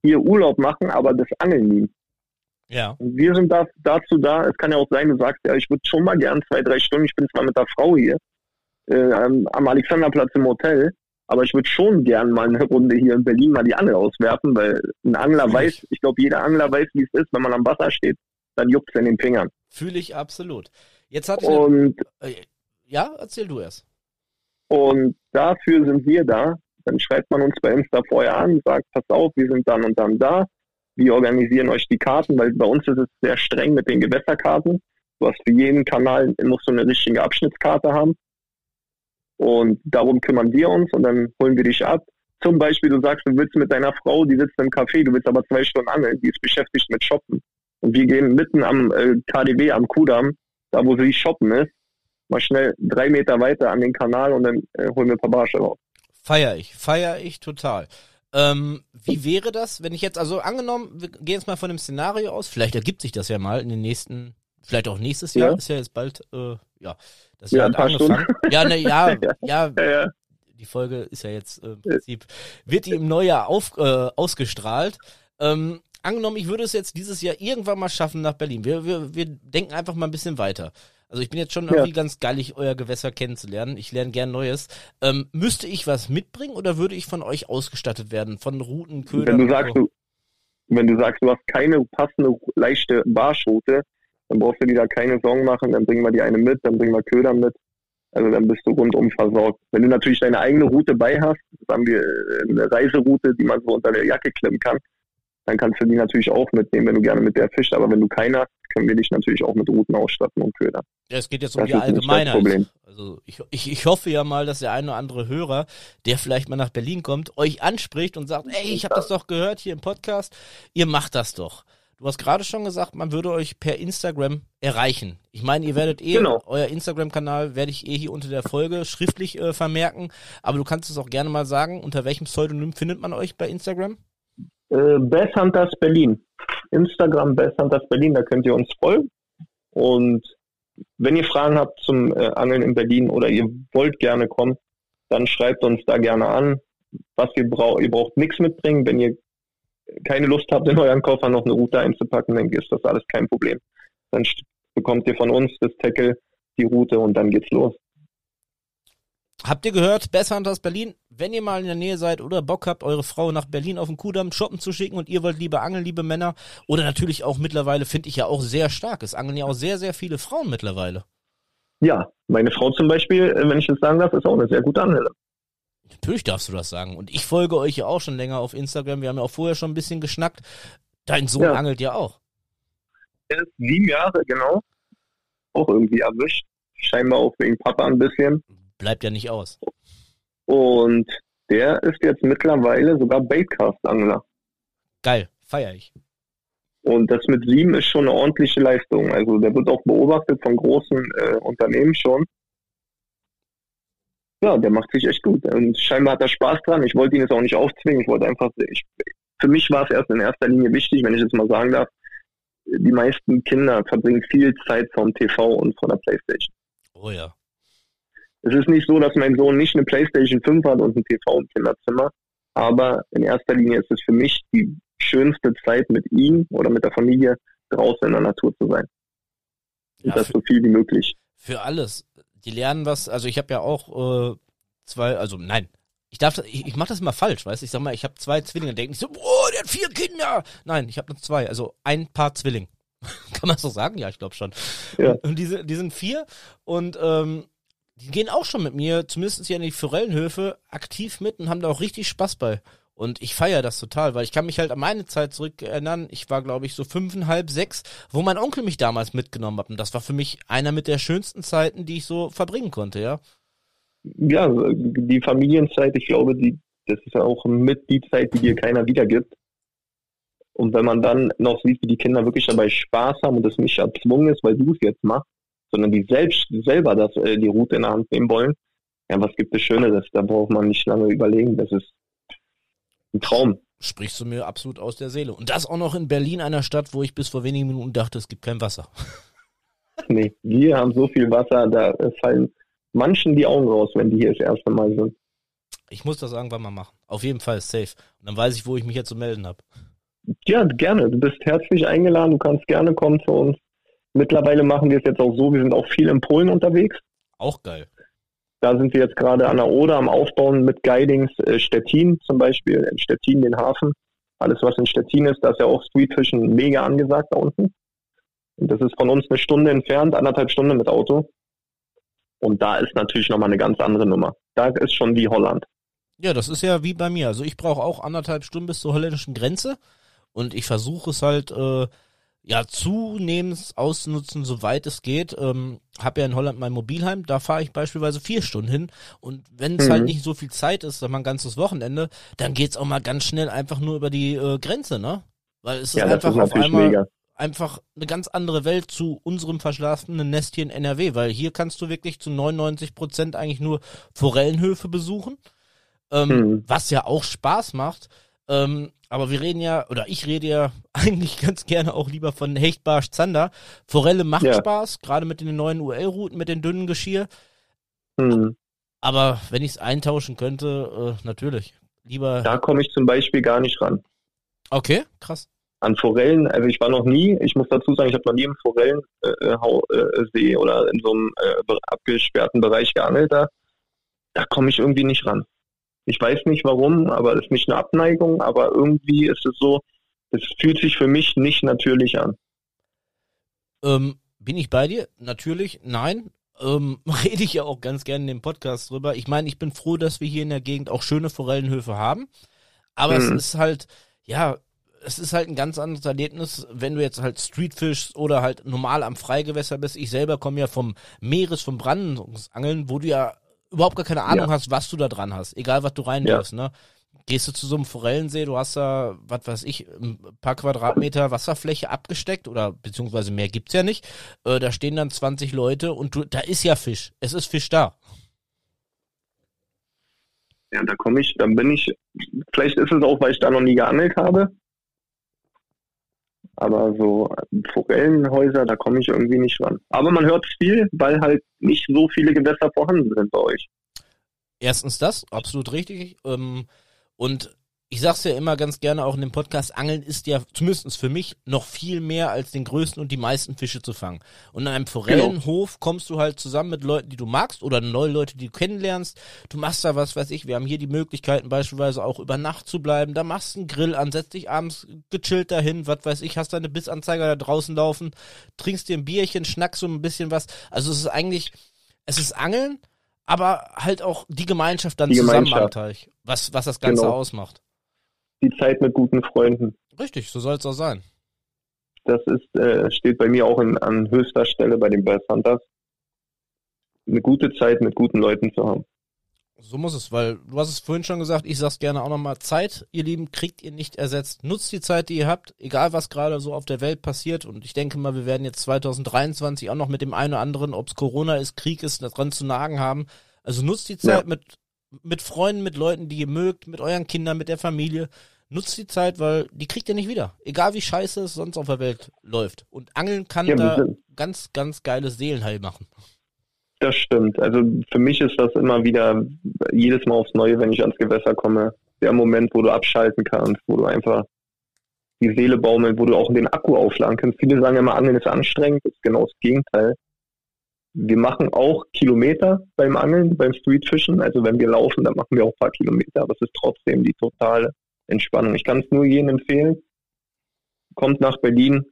hier Urlaub machen, aber das Angeln lieben. Ja. Und wir sind da, dazu da. Es kann ja auch sein, du sagst, ja, ich würde schon mal gern zwei, drei Stunden, ich bin zwar mit der Frau hier, äh, am, Alexanderplatz im Hotel, aber ich würde schon gern mal eine Runde hier in Berlin mal die Angel auswerfen, weil ein Angler Fühl weiß, ich, ich glaube, jeder Angler weiß, wie es ist, wenn man am Wasser steht, dann juckt es in den Fingern. Fühle ich absolut. Jetzt ich und, eine, äh, ja, erzähl du erst. Und dafür sind wir da. Dann schreibt man uns bei Insta vorher an, sagt, pass auf, wir sind dann und dann da. Wir organisieren euch die Karten, weil bei uns ist es sehr streng mit den Gewässerkarten. Du hast für jeden Kanal musst du eine richtige Abschnittskarte haben. Und darum kümmern wir uns und dann holen wir dich ab, zum Beispiel, du sagst, du willst mit deiner Frau, die sitzt im Café, du willst aber zwei Stunden angeln, die ist beschäftigt mit Shoppen. Und wir gehen mitten am äh, KDW, am Kudamm, da wo sie shoppen ist, mal schnell drei Meter weiter an den Kanal und dann äh, holen wir ein paar Barsche raus. Feier ich, feier ich total. Ähm, wie wäre das, wenn ich jetzt, also angenommen, wir gehen jetzt mal von dem Szenario aus, vielleicht ergibt sich das ja mal in den nächsten, vielleicht auch nächstes Jahr, Ja. ist ja jetzt bald, äh, ja, das Ja, Jahr ein hat paar angefangen. Ja, ne, ja, ja, Ja, ja. die Folge ist ja jetzt äh, im Prinzip, wird die im Neujahr auf, äh, ausgestrahlt. Ähm, angenommen, ich würde es jetzt dieses Jahr irgendwann mal schaffen nach Berlin. Wir, wir, wir denken einfach mal ein bisschen weiter. Also ich bin jetzt schon Ja. irgendwie ganz geilig, euer Gewässer kennenzulernen. Ich lerne gern Neues. Ähm, müsste ich was mitbringen oder würde ich von euch ausgestattet werden? Von Routen, Ködern? Wenn du sagst, du, wenn du sagst, du hast keine passende leichte Barschroute, dann brauchst du dir da keine Sorgen machen, dann bringen wir die eine mit, dann bringen wir Köder mit. Also dann bist du rundum versorgt. Wenn du natürlich deine eigene Route bei hast, sagen wir äh, eine Reiseroute, die man so unter der Jacke klemmen kann, dann kannst du die natürlich auch mitnehmen, wenn du gerne mit der fischst. Aber wenn du keine hast, können wir dich natürlich auch mit Routen ausstatten und Köder. Ja, es geht jetzt um Das die Allgemeinheit. Problem. Also ich, ich, ich hoffe ja mal, dass der eine oder andere Hörer, der vielleicht mal nach Berlin kommt, euch anspricht und sagt, ey, ich habe das doch gehört hier im Podcast, ihr macht das doch. Du hast gerade schon gesagt, man würde euch per Instagram erreichen. Ich meine, ihr werdet eh, Genau. euer Instagram-Kanal werde ich eh hier unter der Folge schriftlich äh, vermerken, aber du kannst es auch gerne mal sagen, unter welchem Pseudonym findet man euch bei Instagram? Äh, Bass Hunters Berlin. Instagram Bass Hunters Berlin, da könnt ihr uns folgen. Und wenn ihr Fragen habt zum äh, Angeln in Berlin oder ihr wollt gerne kommen, dann schreibt uns da gerne an. Was ihr braucht, ihr braucht nichts mitbringen. Wenn ihr keine Lust habt, in euren Koffer noch eine Route einzupacken, dann ist das alles kein Problem. Dann bekommt ihr von uns das Tackle, die Route und dann geht's los. Habt ihr gehört, Bass Hunters Berlin? Wenn ihr mal in der Nähe seid oder Bock habt, eure Frau nach Berlin auf den Kudamm shoppen zu schicken und ihr wollt lieber angeln, liebe Männer, oder natürlich auch mittlerweile, finde ich ja auch sehr stark. Es angeln ja auch sehr, sehr viele Frauen mittlerweile. Ja, meine Frau zum Beispiel, äh, wenn ich das sagen darf, ist auch eine sehr gute Anhälterin. Natürlich darfst du das sagen. Und ich folge euch ja auch schon länger auf Instagram. Wir haben ja auch vorher schon ein bisschen geschnackt. Dein Sohn Ja. angelt ja auch. Er ist sieben Jahre, genau. Auch irgendwie erwischt. Scheinbar auch wegen Papa ein bisschen. Bleibt ja nicht aus. Und der ist jetzt mittlerweile sogar Baitcast-Angler. Geil, feier ich. Und das mit sieben ist schon eine ordentliche Leistung. Also der wird auch beobachtet von großen äh, Unternehmen schon. Ja, der macht sich echt gut. Und scheinbar hat er Spaß dran. Ich wollte ihn jetzt auch nicht aufzwingen. Ich wollte einfach, ich, für mich war es erst in erster Linie wichtig, wenn ich jetzt mal sagen darf, die meisten Kinder verbringen viel Zeit vom TV und von der Playstation. Oh ja. Es ist nicht so, dass mein Sohn nicht eine PlayStation 5 hat und ein TV im Kinderzimmer, aber in erster Linie ist es für mich die schönste Zeit mit ihm oder mit der Familie draußen in der Natur zu sein. Und Ja, das für- so viel wie möglich. Für alles. Die lernen was, also ich habe ja auch äh, zwei, also nein, ich darf, ich, ich mache das immer falsch, weißt du? Ich sag mal, ich habe zwei Zwillinge, denken nicht so, boah, der hat vier Kinder. Nein, ich habe nur zwei, also ein Paar Zwilling. Kann man so sagen? Ja, ich glaube schon. Ja. Und die, sind- die sind vier und ähm, die gehen auch schon mit mir, zumindest hier in die Forellenhöfe, aktiv mit und haben da auch richtig Spaß bei. Und ich feiere das total, weil ich kann mich halt an meine Zeit zurück erinnern. Ich war, glaube ich, so fünfeinhalb, sechs, wo mein Onkel mich damals mitgenommen hat. Und das war für mich einer mit der schönsten Zeiten, die ich so verbringen konnte, ja. Ja, die Familienzeit, ich glaube, die, das ist ja auch mit die Zeit, die dir keiner wiedergibt. Und wenn man dann noch sieht, wie die Kinder wirklich dabei Spaß haben und es nicht erzwungen ist, weil du es jetzt machst, sondern die selbst selber das, äh, die Route in der Hand nehmen wollen, ja, was gibt es Schöneres? Da braucht man nicht lange überlegen. Das ist ein Traum. Sprichst du mir absolut aus der Seele. Und das auch noch in Berlin, einer Stadt, wo ich bis vor wenigen Minuten dachte, es gibt kein Wasser. Nee, wir haben so viel Wasser, da äh, fallen manchen die Augen raus, wenn die hier das erste Mal sind. Ich muss das irgendwann mal machen. Auf jeden Fall safe. Und dann weiß ich, wo ich mich jetzt zu melden habe. Ja, gerne. Du bist herzlich eingeladen. Du kannst gerne kommen zu uns. Mittlerweile machen wir es jetzt auch so. Wir sind auch viel in Polen unterwegs. Auch geil. Da sind wir jetzt gerade an der Oder am Aufbauen mit Guidings äh, Stettin zum Beispiel. In Stettin den Hafen. Alles, was in Stettin ist, da ist ja auch Streetfischen mega angesagt da unten. Und das ist von uns eine Stunde entfernt, anderthalb Stunden mit Auto. Und da ist natürlich nochmal eine ganz andere Nummer. Da ist schon wie Holland. Ja, das ist ja wie bei mir. Also ich brauche auch anderthalb Stunden bis zur holländischen Grenze und ich versuche es halt, äh, ja zunehmend ausnutzen, soweit es geht. Ähm, habe ja in Holland mein Mobilheim, da fahre ich beispielsweise vier Stunden hin und wenn es halt mhm. halt nicht so viel Zeit ist, sondern ein ganzes Wochenende, dann geht's auch mal ganz schnell einfach nur über die äh, Grenze, ne? Weil es ist ja, einfach ist auf einmal mega. einfach eine ganz andere Welt zu unserem verschlafenen Nest hier in NRW, weil hier kannst du wirklich zu 99 Prozent eigentlich nur Forellenhöfe besuchen, ähm, mhm. was ja auch Spaß macht. Ähm, aber wir reden ja, oder ich rede ja eigentlich ganz gerne auch lieber von Hechtbarsch Zander. Forelle macht ja. Spaß, gerade mit den neuen UL-Routen, mit den dünnen Geschirr. Mhm. Aber wenn ich es eintauschen könnte, äh, natürlich. Lieber. Da komme ich zum Beispiel gar nicht ran. Okay, krass. An Forellen, also ich war noch nie, ich muss dazu sagen, ich habe noch nie im Forellensee äh, äh, oder in so einem äh, abgesperrten Bereich geangelt. Da, da komme ich irgendwie nicht ran. Ich weiß nicht warum, aber es ist nicht eine Abneigung, aber irgendwie ist es so, es fühlt sich für mich nicht natürlich an. Ähm, bin ich bei dir? Natürlich, nein. Ähm, rede ich ja auch ganz gerne in dem Podcast drüber. Ich meine, ich bin froh, dass wir hier in der Gegend auch schöne Forellenhöfe haben. Aber hm. es ist halt, ja, es ist halt ein ganz anderes Erlebnis, wenn du jetzt halt Streetfish oder halt normal am Freigewässer bist. Ich selber komme ja vom Meeres, vom Brandungsangeln, wo du ja überhaupt gar keine Ahnung ja. hast, was du da dran hast, egal was du reinwirfst, ja. ne? Gehst du zu so einem Forellensee, du hast da, was weiß ich, ein paar Quadratmeter Wasserfläche abgesteckt oder beziehungsweise mehr gibt's ja nicht. Äh, da stehen dann 20 Leute und du, da ist ja Fisch. Es ist Fisch da. Ja, da komme ich, dann bin ich, vielleicht ist es auch, weil ich da noch nie geangelt habe. Aber so Forellenhäuser, da komme ich irgendwie nicht ran. Aber man hört viel, weil halt nicht so viele Gewässer vorhanden sind bei euch. Erstens das, absolut richtig. Ähm, und ich sag's ja immer ganz gerne auch in dem Podcast, Angeln ist ja zumindest für mich noch viel mehr als den größten und die meisten Fische zu fangen. Und in einem Forellenhof genau. kommst du halt zusammen mit Leuten, die du magst oder neue Leute, die du kennenlernst. Du machst da was, weiß ich, wir haben hier die Möglichkeiten beispielsweise auch über Nacht zu bleiben. Da machst du einen Grill an, setzt dich abends gechillt dahin, was weiß ich, hast deine Bissanzeiger da draußen laufen, trinkst dir ein Bierchen, schnackst so ein bisschen was. Also es ist eigentlich, es ist Angeln, aber halt auch die Gemeinschaft dann die zusammen Gemeinschaft. am Teich, was, was das Ganze genau. ausmacht die Zeit mit guten Freunden. Richtig, so soll es auch sein. Das ist, äh, steht bei mir auch in, an höchster Stelle bei den Bears Hunters. Eine gute Zeit mit guten Leuten zu haben. So muss es, weil du hast es vorhin schon gesagt, ich sag's gerne auch nochmal, Zeit, ihr Lieben, kriegt ihr nicht ersetzt. Nutzt die Zeit, die ihr habt, egal was gerade so auf der Welt passiert. Und ich denke mal, wir werden jetzt 2023 auch noch mit dem einen oder anderen, ob's Corona ist, Krieg ist, dran zu nagen haben. Also nutzt die Zeit ja. mit, mit Freunden, mit Leuten, die ihr mögt, mit euren Kindern, mit der Familie. Nutzt die Zeit, weil die kriegt ihr nicht wieder. Egal wie scheiße es sonst auf der Welt läuft. Und Angeln kann ja, da ganz, ganz geiles Seelenheil machen. Das stimmt. Also für mich ist das immer wieder jedes Mal aufs Neue, wenn ich ans Gewässer komme, der Moment, wo du abschalten kannst, wo du einfach die Seele baumeln, wo du auch den Akku aufladen kannst. Viele sagen immer, Angeln ist anstrengend, das ist genau das Gegenteil. Wir machen auch Kilometer beim Angeln, beim Streetfischen. Also wenn wir laufen, dann machen wir auch ein paar Kilometer, aber es ist trotzdem die totale Entspannung. Ich kann es nur jedem empfehlen. Kommt nach Berlin,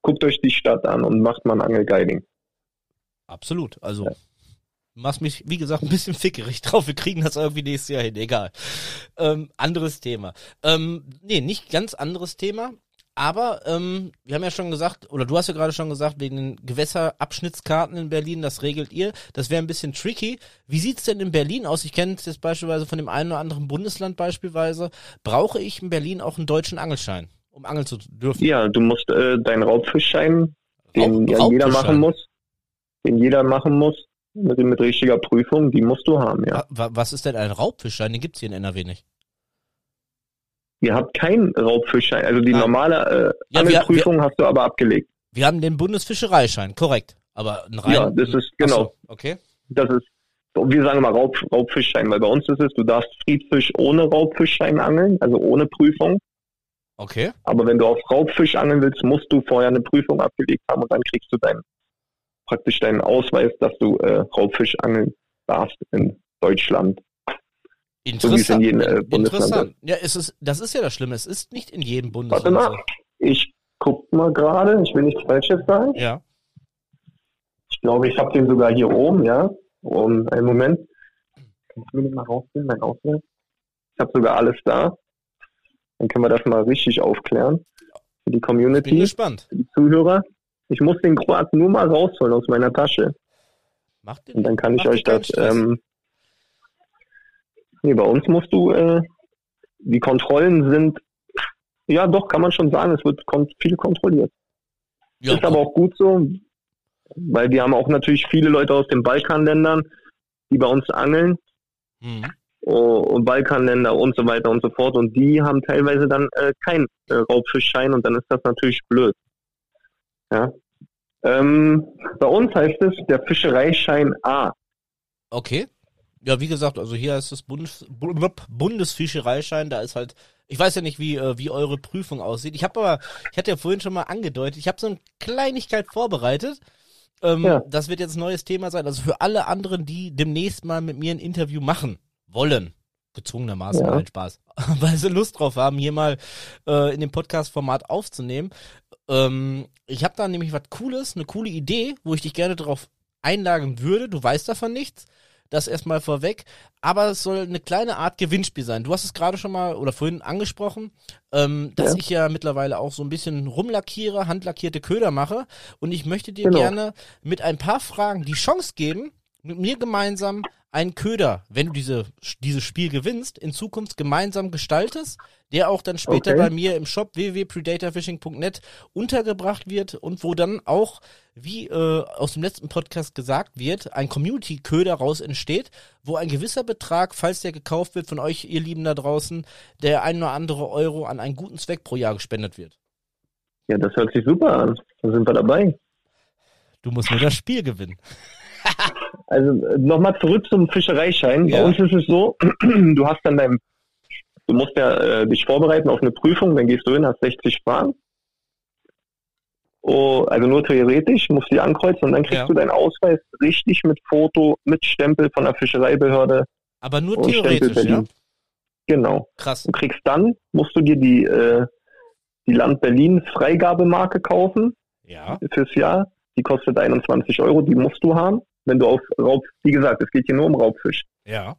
guckt euch die Stadt an und macht mal ein Angelguiding. Absolut. Also ja. machst mich, wie gesagt, ein bisschen fickerig drauf. Wir kriegen das irgendwie nächstes Jahr hin. Egal. Ähm, anderes Thema. Ähm, nee, nicht ganz anderes Thema. Aber ähm, wir haben ja schon gesagt, oder du hast ja gerade schon gesagt, wegen den Gewässerabschnittskarten in Berlin, das regelt ihr. Das wäre ein bisschen tricky. Wie sieht's denn in Berlin aus? Ich kenne es jetzt beispielsweise von dem einen oder anderen Bundesland beispielsweise. Brauche ich in Berlin auch einen deutschen Angelschein, um angeln zu dürfen? Ja, du musst äh, deinen Raubfischschein, den ja jeder machen muss, den jeder machen muss, mit, mit richtiger Prüfung, die musst du haben, ja. Was ist denn ein Raubfischschein? Den gibt's hier in NRW nicht. Ihr habt keinen Raubfischschein, also die ah. normale äh, ja, Angelprüfung wir, hast du aber abgelegt. Wir haben den Bundesfischereischein, korrekt. Aber ein rein, Ja, das ist genau. So, okay. Das ist, wir sagen mal Raub, Raubfischschein, weil bei uns ist es, du darfst Friedfisch ohne Raubfischschein angeln, also ohne Prüfung. Okay. Aber wenn du auf Raubfisch angeln willst, musst du vorher eine Prüfung abgelegt haben und dann kriegst du deinen praktisch deinen Ausweis, dass du äh, Raubfisch angeln darfst in Deutschland. Interessant. So in jedem, äh, Interessant. Ja, es ist, das ist ja das Schlimme. Es ist nicht in jedem Bundesland. Warte mal, ich guck mal gerade. Ich will nichts Falsches sagen. Ja. Ich glaube, ich habe den sogar hier oben, ja. Um, einen Moment. Kannst du mir den mal rausnehmen, mein Ausweis? Ich habe sogar alles da. Dann können wir das mal richtig aufklären. für die Ich bin Community, gespannt. für die Zuhörer. Ich muss den Kroaten nur mal rausholen aus meiner Tasche. Macht Und dann kann ich euch das. Ähm, nee, bei uns musst du. Äh, die Kontrollen sind. Ja, doch, kann man schon sagen. Es wird kon viel kontrolliert. ja, ist aber auch gut so, weil wir haben auch natürlich viele Leute aus den Balkanländern, die bei uns angeln. Mhm. oh, und Balkanländer und so weiter und so fort. Und die haben teilweise dann äh, keinen äh, Raubfischschein und dann ist das natürlich blöd. Ja. Ähm, bei uns heißt es der Fischereischein A. Okay. Ja, wie gesagt, also hier ist das Bundes Bu- Bundesfischereischein, da ist halt, ich weiß ja nicht, wie, äh, wie eure Prüfung aussieht. Ich habe aber, ich hatte ja vorhin schon mal angedeutet, ich habe so eine Kleinigkeit vorbereitet. Ähm, Ja. Das wird jetzt ein neues Thema sein. Also für alle anderen, die demnächst mal mit mir ein Interview machen wollen, gezwungenermaßen, Ja. nein, Spaß, weil sie Lust drauf haben, hier mal äh, in dem Podcast-Format aufzunehmen. Ähm, ich habe da nämlich was Cooles, eine coole Idee, wo ich dich gerne darauf einladen würde. Du weißt davon nichts. Das erstmal vorweg. Aber es soll eine kleine Art Gewinnspiel sein. Du hast es gerade schon mal oder vorhin angesprochen, ähm, dass Ja. ich ja mittlerweile auch so ein bisschen rumlackiere, handlackierte Köder mache. Und ich möchte dir Genau. gerne mit ein paar Fragen die Chance geben, mit mir gemeinsam einen Köder, wenn du diese, dieses Spiel gewinnst, in Zukunft gemeinsam gestaltest, der auch dann später Okay. bei mir im Shop www.predatorfishing.net untergebracht wird und wo dann auch, wie äh, aus dem letzten Podcast gesagt wird, ein Community-Köder raus entsteht, wo ein gewisser Betrag, falls der gekauft wird von euch, ihr Lieben da draußen, der ein oder andere Euro an einen guten Zweck pro Jahr gespendet wird. Ja, das hört sich super an. Da sind wir dabei. Du musst nur das Spiel gewinnen. Also nochmal zurück zum Fischereischein. Ja. Bei uns ist es so, du hast dann dein, du musst ja äh, dich vorbereiten auf eine Prüfung, dann gehst du hin, hast 60 Fragen. Oh, also nur theoretisch, musst die ankreuzen und dann kriegst Ja. du deinen Ausweis richtig mit Foto, mit Stempel von der Fischereibehörde Aber nur theoretisch, ja? Berlin. Genau. Krass. Und kriegst dann, musst du dir die, äh, die Land Berlin Freigabemarke kaufen Ja. fürs Jahr. Die kostet 21 Euro, die musst du haben, wenn du auf Raub, wie gesagt, es geht hier nur um Raubfisch. Ja.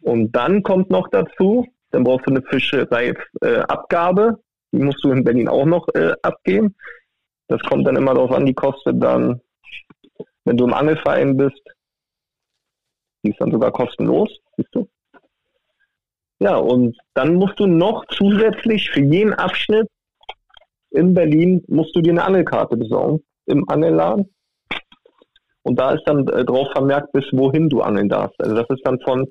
Und dann kommt noch dazu, dann brauchst du eine Fischereiabgabe, Abgabe. die musst du in Berlin auch noch äh, abgeben. Das kommt dann immer darauf an, die kostet dann, wenn du im Angelverein bist, die ist dann sogar kostenlos, siehst du. Ja, und dann musst du noch zusätzlich für jeden Abschnitt in Berlin musst du dir eine Angelkarte besorgen im Angelladen. Und da ist dann äh, drauf vermerkt, bis wohin du angeln darfst. Also das ist dann von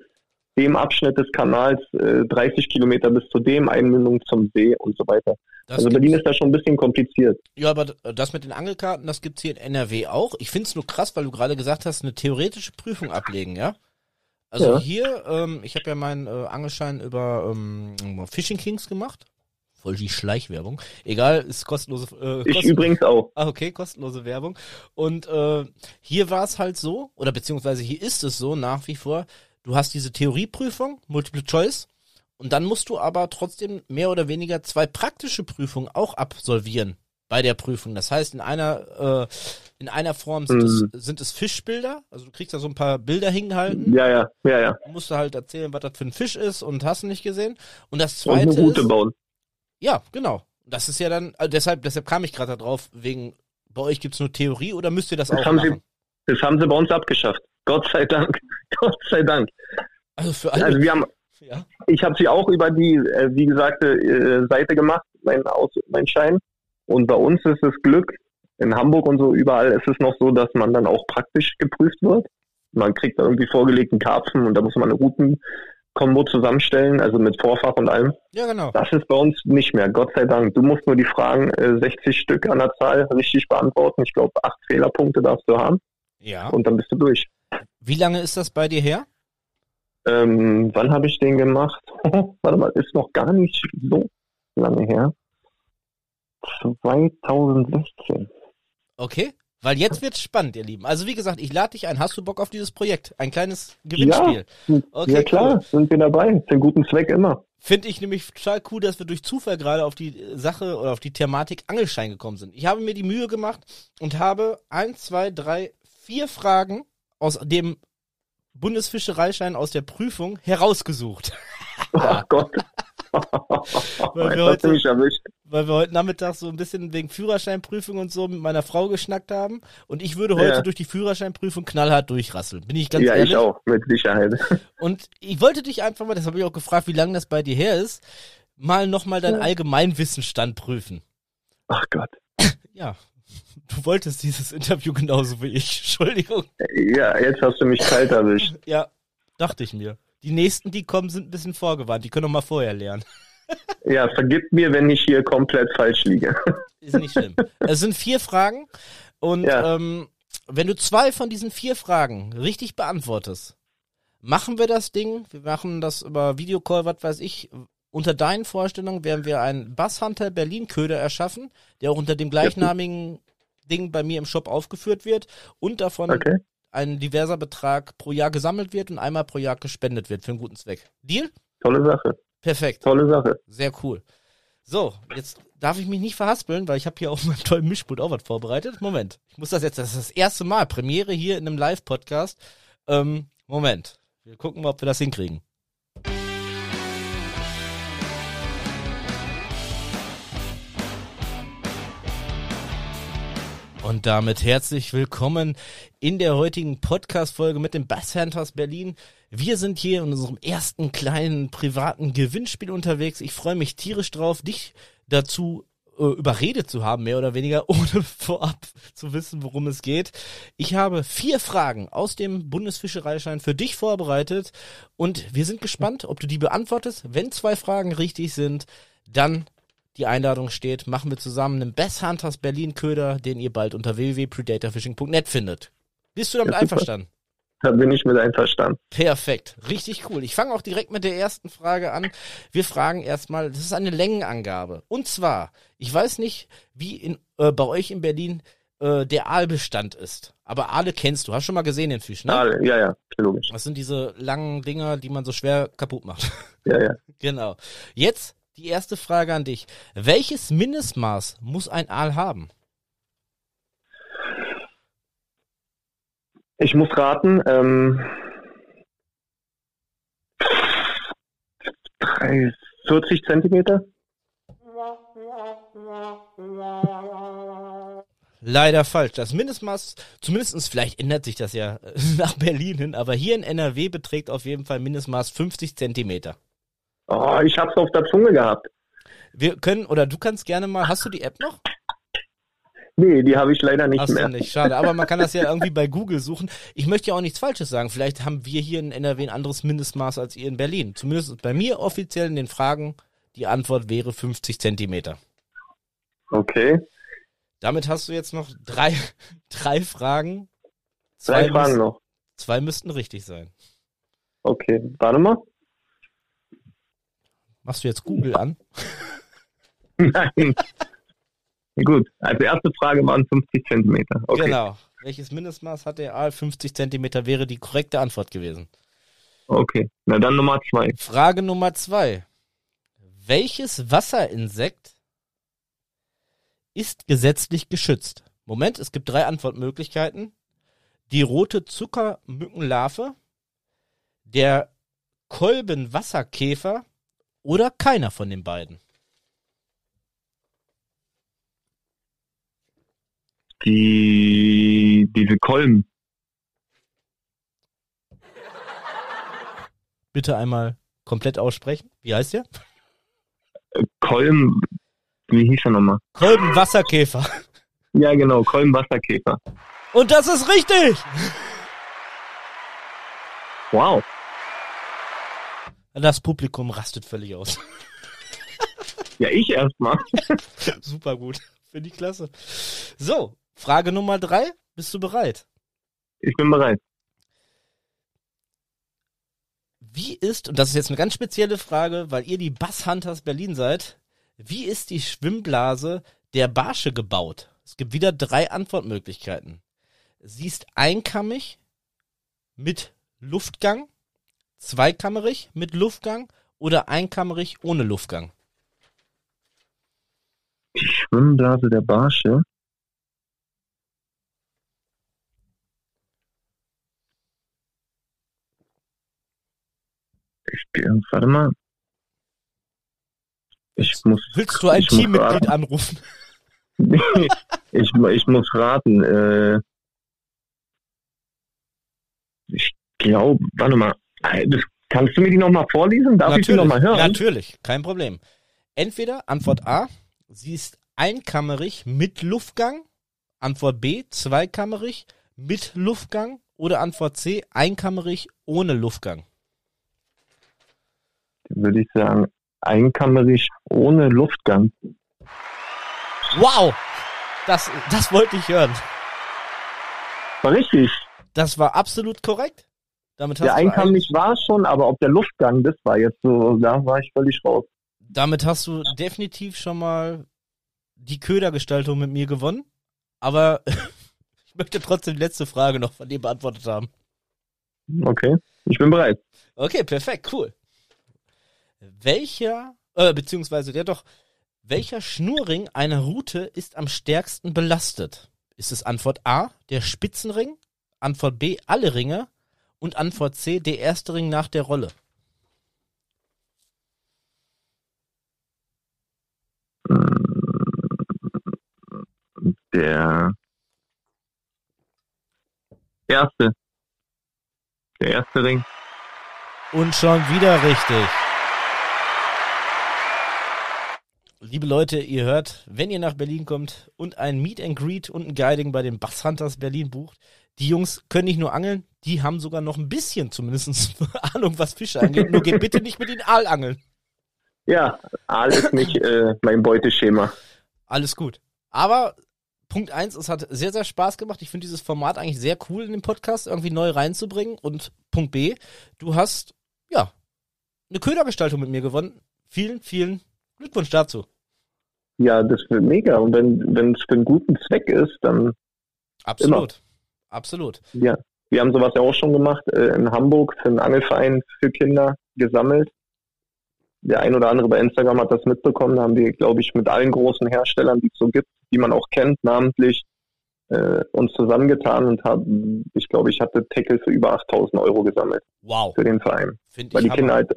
dem Abschnitt des Kanals äh, 30 Kilometer bis zu dem, Einmündung zum See und so weiter. Das also Berlin ist da schon ein bisschen kompliziert. Ja, aber d- das mit den Angelkarten, das gibt's hier in NRW auch. Ich find's nur krass, weil du gerade gesagt hast, eine theoretische Prüfung ablegen, ja? Also Ja. hier, ähm, ich habe ja meinen äh, Angelschein über ähm, Fishing Kings gemacht. Voll die Schleichwerbung. Egal, ist kostenlose. Äh, Ich kosten- übrigens auch. Ah, okay, kostenlose Werbung. Und äh, hier war es halt so, oder beziehungsweise hier ist es so nach wie vor, du hast diese Theorieprüfung, Multiple Choice, und dann musst du aber trotzdem mehr oder weniger zwei praktische Prüfungen auch absolvieren bei der Prüfung. Das heißt, in einer, äh, in einer Form sind, Mhm. es, sind es Fischbilder, also du kriegst da so ein paar Bilder hingehalten, Ja, ja, ja, ja. du musst da halt erzählen, was das für ein Fisch ist und hast du nicht gesehen. Und das Und eine zweite Route ist, bauen. Ja, genau. Das ist ja dann, also deshalb, deshalb kam ich gerade da drauf, wegen, bei euch gibt's nur Theorie oder müsst ihr das, Das auch haben, sie, machen? das haben sie bei uns abgeschafft. Gott sei Dank. Gott sei Dank. Also für alle. Also wir haben, ja. ich habe sie auch über die, äh, wie gesagte, äh, Seite gemacht, mein, Aus, mein Schein. Und bei uns ist das Glück, in Hamburg und so überall ist es noch so, dass man dann auch praktisch geprüft wird. Man kriegt da irgendwie vorgelegten Karpfen und da muss man eine Routenkombo zusammenstellen, also mit Vorfach und allem. ja, genau. Das ist bei uns nicht mehr, Gott sei Dank. Du musst nur die Fragen, äh, 60 Stück an der Zahl, richtig beantworten. Ich glaube, acht Fehlerpunkte darfst du haben Ja. und dann bist du durch. Wie lange ist das bei dir her? Ähm, wann habe ich den gemacht? Warte mal, ist noch gar nicht so lange her. 2016. Okay. Weil jetzt wird's spannend, ihr Lieben. Also wie gesagt, ich lade dich ein. Hast du Bock auf dieses Projekt? Ein kleines Gewinnspiel. Okay, ja klar, cool. sind wir dabei. Für guten Zweck immer. Finde ich nämlich total cool, dass wir durch Zufall gerade auf die Sache oder auf die Thematik Angelschein gekommen sind. Ich habe mir die Mühe gemacht und habe ein, zwei, drei, vier Fragen aus dem Bundesfischereischein aus der Prüfung herausgesucht. Oh Gott. Weil wir heute- mich erwischt. Weil wir heute Nachmittag so ein bisschen wegen Führerscheinprüfung und so mit meiner Frau geschnackt haben. Und ich würde heute Ja. durch die Führerscheinprüfung knallhart durchrasseln. Bin ich ganz ja, ehrlich. ich auch, mit Sicherheit. Und ich wollte dich einfach mal, das habe ich auch gefragt, wie lange das bei dir her ist, mal nochmal deinen Ja. Allgemeinwissensstand prüfen. Ach Gott. Ja, du wolltest dieses Interview genauso wie ich. Entschuldigung. Ja, jetzt hast du mich kalt erwischt. Ja, dachte ich mir. Die nächsten, die kommen, sind ein bisschen vorgewarnt. Die können noch mal vorher lernen. Ja, vergib mir, wenn ich hier komplett falsch liege. Ist nicht schlimm. es sind vier Fragen und Ja. ähm, wenn du zwei von diesen vier Fragen richtig beantwortest, machen wir das Ding. Wir machen das über Videocall, was weiß ich. Unter deinen Vorstellungen werden wir einen Basshunter Berlin Köder erschaffen, der auch unter dem gleichnamigen Ding bei mir im Shop aufgeführt wird und davon Okay. ein diverser Betrag pro Jahr gesammelt wird und einmal pro Jahr gespendet wird für einen guten Zweck. Deal? Tolle Sache. Perfekt. Tolle Sache. Sehr cool. So, jetzt darf ich mich nicht verhaspeln, weil ich habe hier auf meinem tollen Mischpult auch was vorbereitet. Moment. Ich muss das jetzt, das ist das erste Mal, Premiere hier in einem Live-Podcast. Ähm, Moment. Wir gucken mal, ob wir das hinkriegen. Und damit herzlich willkommen in der heutigen Podcast-Folge mit dem Bass Hunters Berlin. Wir sind hier in unserem ersten kleinen privaten Gewinnspiel unterwegs. Ich freue mich tierisch drauf, dich dazu äh, überredet zu haben, mehr oder weniger, ohne vorab zu wissen, worum es geht. Ich habe vier Fragen aus dem Bundesfischereischein für dich vorbereitet und wir sind gespannt, ob du die beantwortest. Wenn zwei Fragen richtig sind, dann die Einladung steht, machen wir zusammen einen Bass Hunters Berlin Köder, den ihr bald unter www.predatorfishing.net findet. Bist du damit Ja, einverstanden? Da bin ich mit einverstanden. Perfekt, richtig cool. Ich fange auch direkt mit der ersten Frage an. Wir fragen erstmal, das ist eine Längenangabe. Und zwar, ich weiß nicht, wie in, äh, bei euch in Berlin äh, der Aalbestand ist. Aber Aale kennst du, hast schon mal gesehen den Fisch, ne? Ah, ja, ja, logisch. Das sind diese langen Dinger, die man so schwer kaputt macht. Ja, ja. genau. Jetzt die erste Frage an dich. Welches Mindestmaß muss ein Aal haben? Ich muss raten, ähm, drei- 40 Zentimeter? Leider falsch. Das Mindestmaß, zumindestens vielleicht ändert sich das ja nach Berlin hin, aber hier in NRW beträgt auf jeden Fall Mindestmaß 50 Zentimeter. Oh, ich hab's auf der Zunge gehabt. Wir können, oder du kannst gerne mal, hast du die App noch? Nee, die habe ich leider nicht Hast mehr. du nicht, schade. Aber man kann das ja irgendwie bei Google suchen. Ich möchte ja auch nichts Falsches sagen. Vielleicht haben wir hier in NRW ein anderes Mindestmaß als ihr in Berlin. Zumindest bei mir offiziell in den Fragen, die Antwort wäre 50 Zentimeter. Okay, Damit hast du jetzt noch drei, drei Fragen. drei Zwei, Fragen müssen, noch. zwei müssten richtig sein. Okay, warte mal. Machst du jetzt Google an? Nein. Gut, also erste Frage waren 50 Zentimeter. Okay. Genau. Welches Mindestmaß hat der Aal? 50 Zentimeter wäre die korrekte Antwort gewesen. Okay, na dann Nummer zwei. Frage Nummer zwei. Welches Wasserinsekt ist gesetzlich geschützt? Moment, es gibt drei Antwortmöglichkeiten. Die rote Zuckermückenlarve, der Kolbenwasserkäfer oder keiner von den beiden. Die, diese Kolben. Bitte einmal komplett aussprechen. Wie heißt der? Kolben, wie hieß er nochmal? Kolbenwasserkäfer. Ja, genau, Kolbenwasserkäfer. Und das ist richtig! Wow. Das Publikum rastet völlig aus. Ja, ich erstmal. Super gut. Finde ich klasse. So, Frage Nummer drei. Bist du bereit? Ich bin bereit. Wie ist, und das ist jetzt eine ganz spezielle Frage, weil ihr die Basshunters Berlin seid, wie ist die Schwimmblase der Barsche gebaut? Es gibt wieder drei Antwortmöglichkeiten. Sie ist einkammig mit Luftgang, zweikammerig mit Luftgang oder einkammerig ohne Luftgang. Die Schwimmblase der Barsche. Warte mal. Ich muss, Willst du ein Teammitglied anrufen? ich, ich muss raten. Äh, ich glaube, warte mal. Das, kannst du mir die nochmal vorlesen? Darf ich die nochmal hören? Natürlich, kein Problem. Entweder Antwort A, sie ist einkammerig mit Luftgang. Antwort B, zweikammerig mit Luftgang. Oder Antwort C, einkammerig ohne Luftgang. Würde ich sagen, einkammerig ohne Luftgang. Wow! Das, das wollte ich hören. War richtig. Das war absolut korrekt. Damit hast, Der einkammerig war es schon, aber ob der Luftgang das war jetzt so, da war ich völlig raus. damit hast du definitiv schon mal die Ködergestaltung mit mir gewonnen. Aber ich möchte trotzdem die letzte Frage noch von dir beantwortet haben. Okay, ich bin bereit. Okay, perfekt, cool. Welcher, äh, beziehungsweise der doch, welcher Schnurring einer Route ist am stärksten belastet? Ist es Antwort A, der Spitzenring, Antwort B, alle Ringe und Antwort C, der erste Ring nach der Rolle? Der erste. Der erste Ring. Und schon wieder richtig. Liebe Leute, ihr hört, wenn ihr nach Berlin kommt und ein Meet and Greet und ein Guiding bei den Bass Hunters Berlin bucht, die Jungs können nicht nur angeln, die haben sogar noch ein bisschen zumindest Ahnung, was Fische angeht. Nur geht bitte nicht mit ihnen Aal angeln. Ja, Aal ist nicht äh, mein Beuteschema. Alles gut. Aber Punkt eins, es hat sehr, sehr Spaß gemacht. Ich finde dieses Format eigentlich sehr cool in den Podcast, irgendwie neu reinzubringen. Und Punkt B, du hast, ja, eine Ködergestaltung mit mir gewonnen. Vielen, vielen Glückwunsch dazu. Ja, das wird mega. Und wenn wenn es für einen guten Zweck ist, dann Absolut. Absolut. ja. Wir haben sowas ja auch schon gemacht äh, in Hamburg für einen Angelverein für Kinder gesammelt. Der ein oder andere bei Instagram hat das mitbekommen. Da haben wir, glaube ich, mit allen großen Herstellern, die es so gibt, die man auch kennt, namentlich äh, uns zusammengetan und haben, ich glaube, ich hatte Tackle für über 8000 Euro gesammelt Wow. für den Verein. Finde Weil die Kinder halt,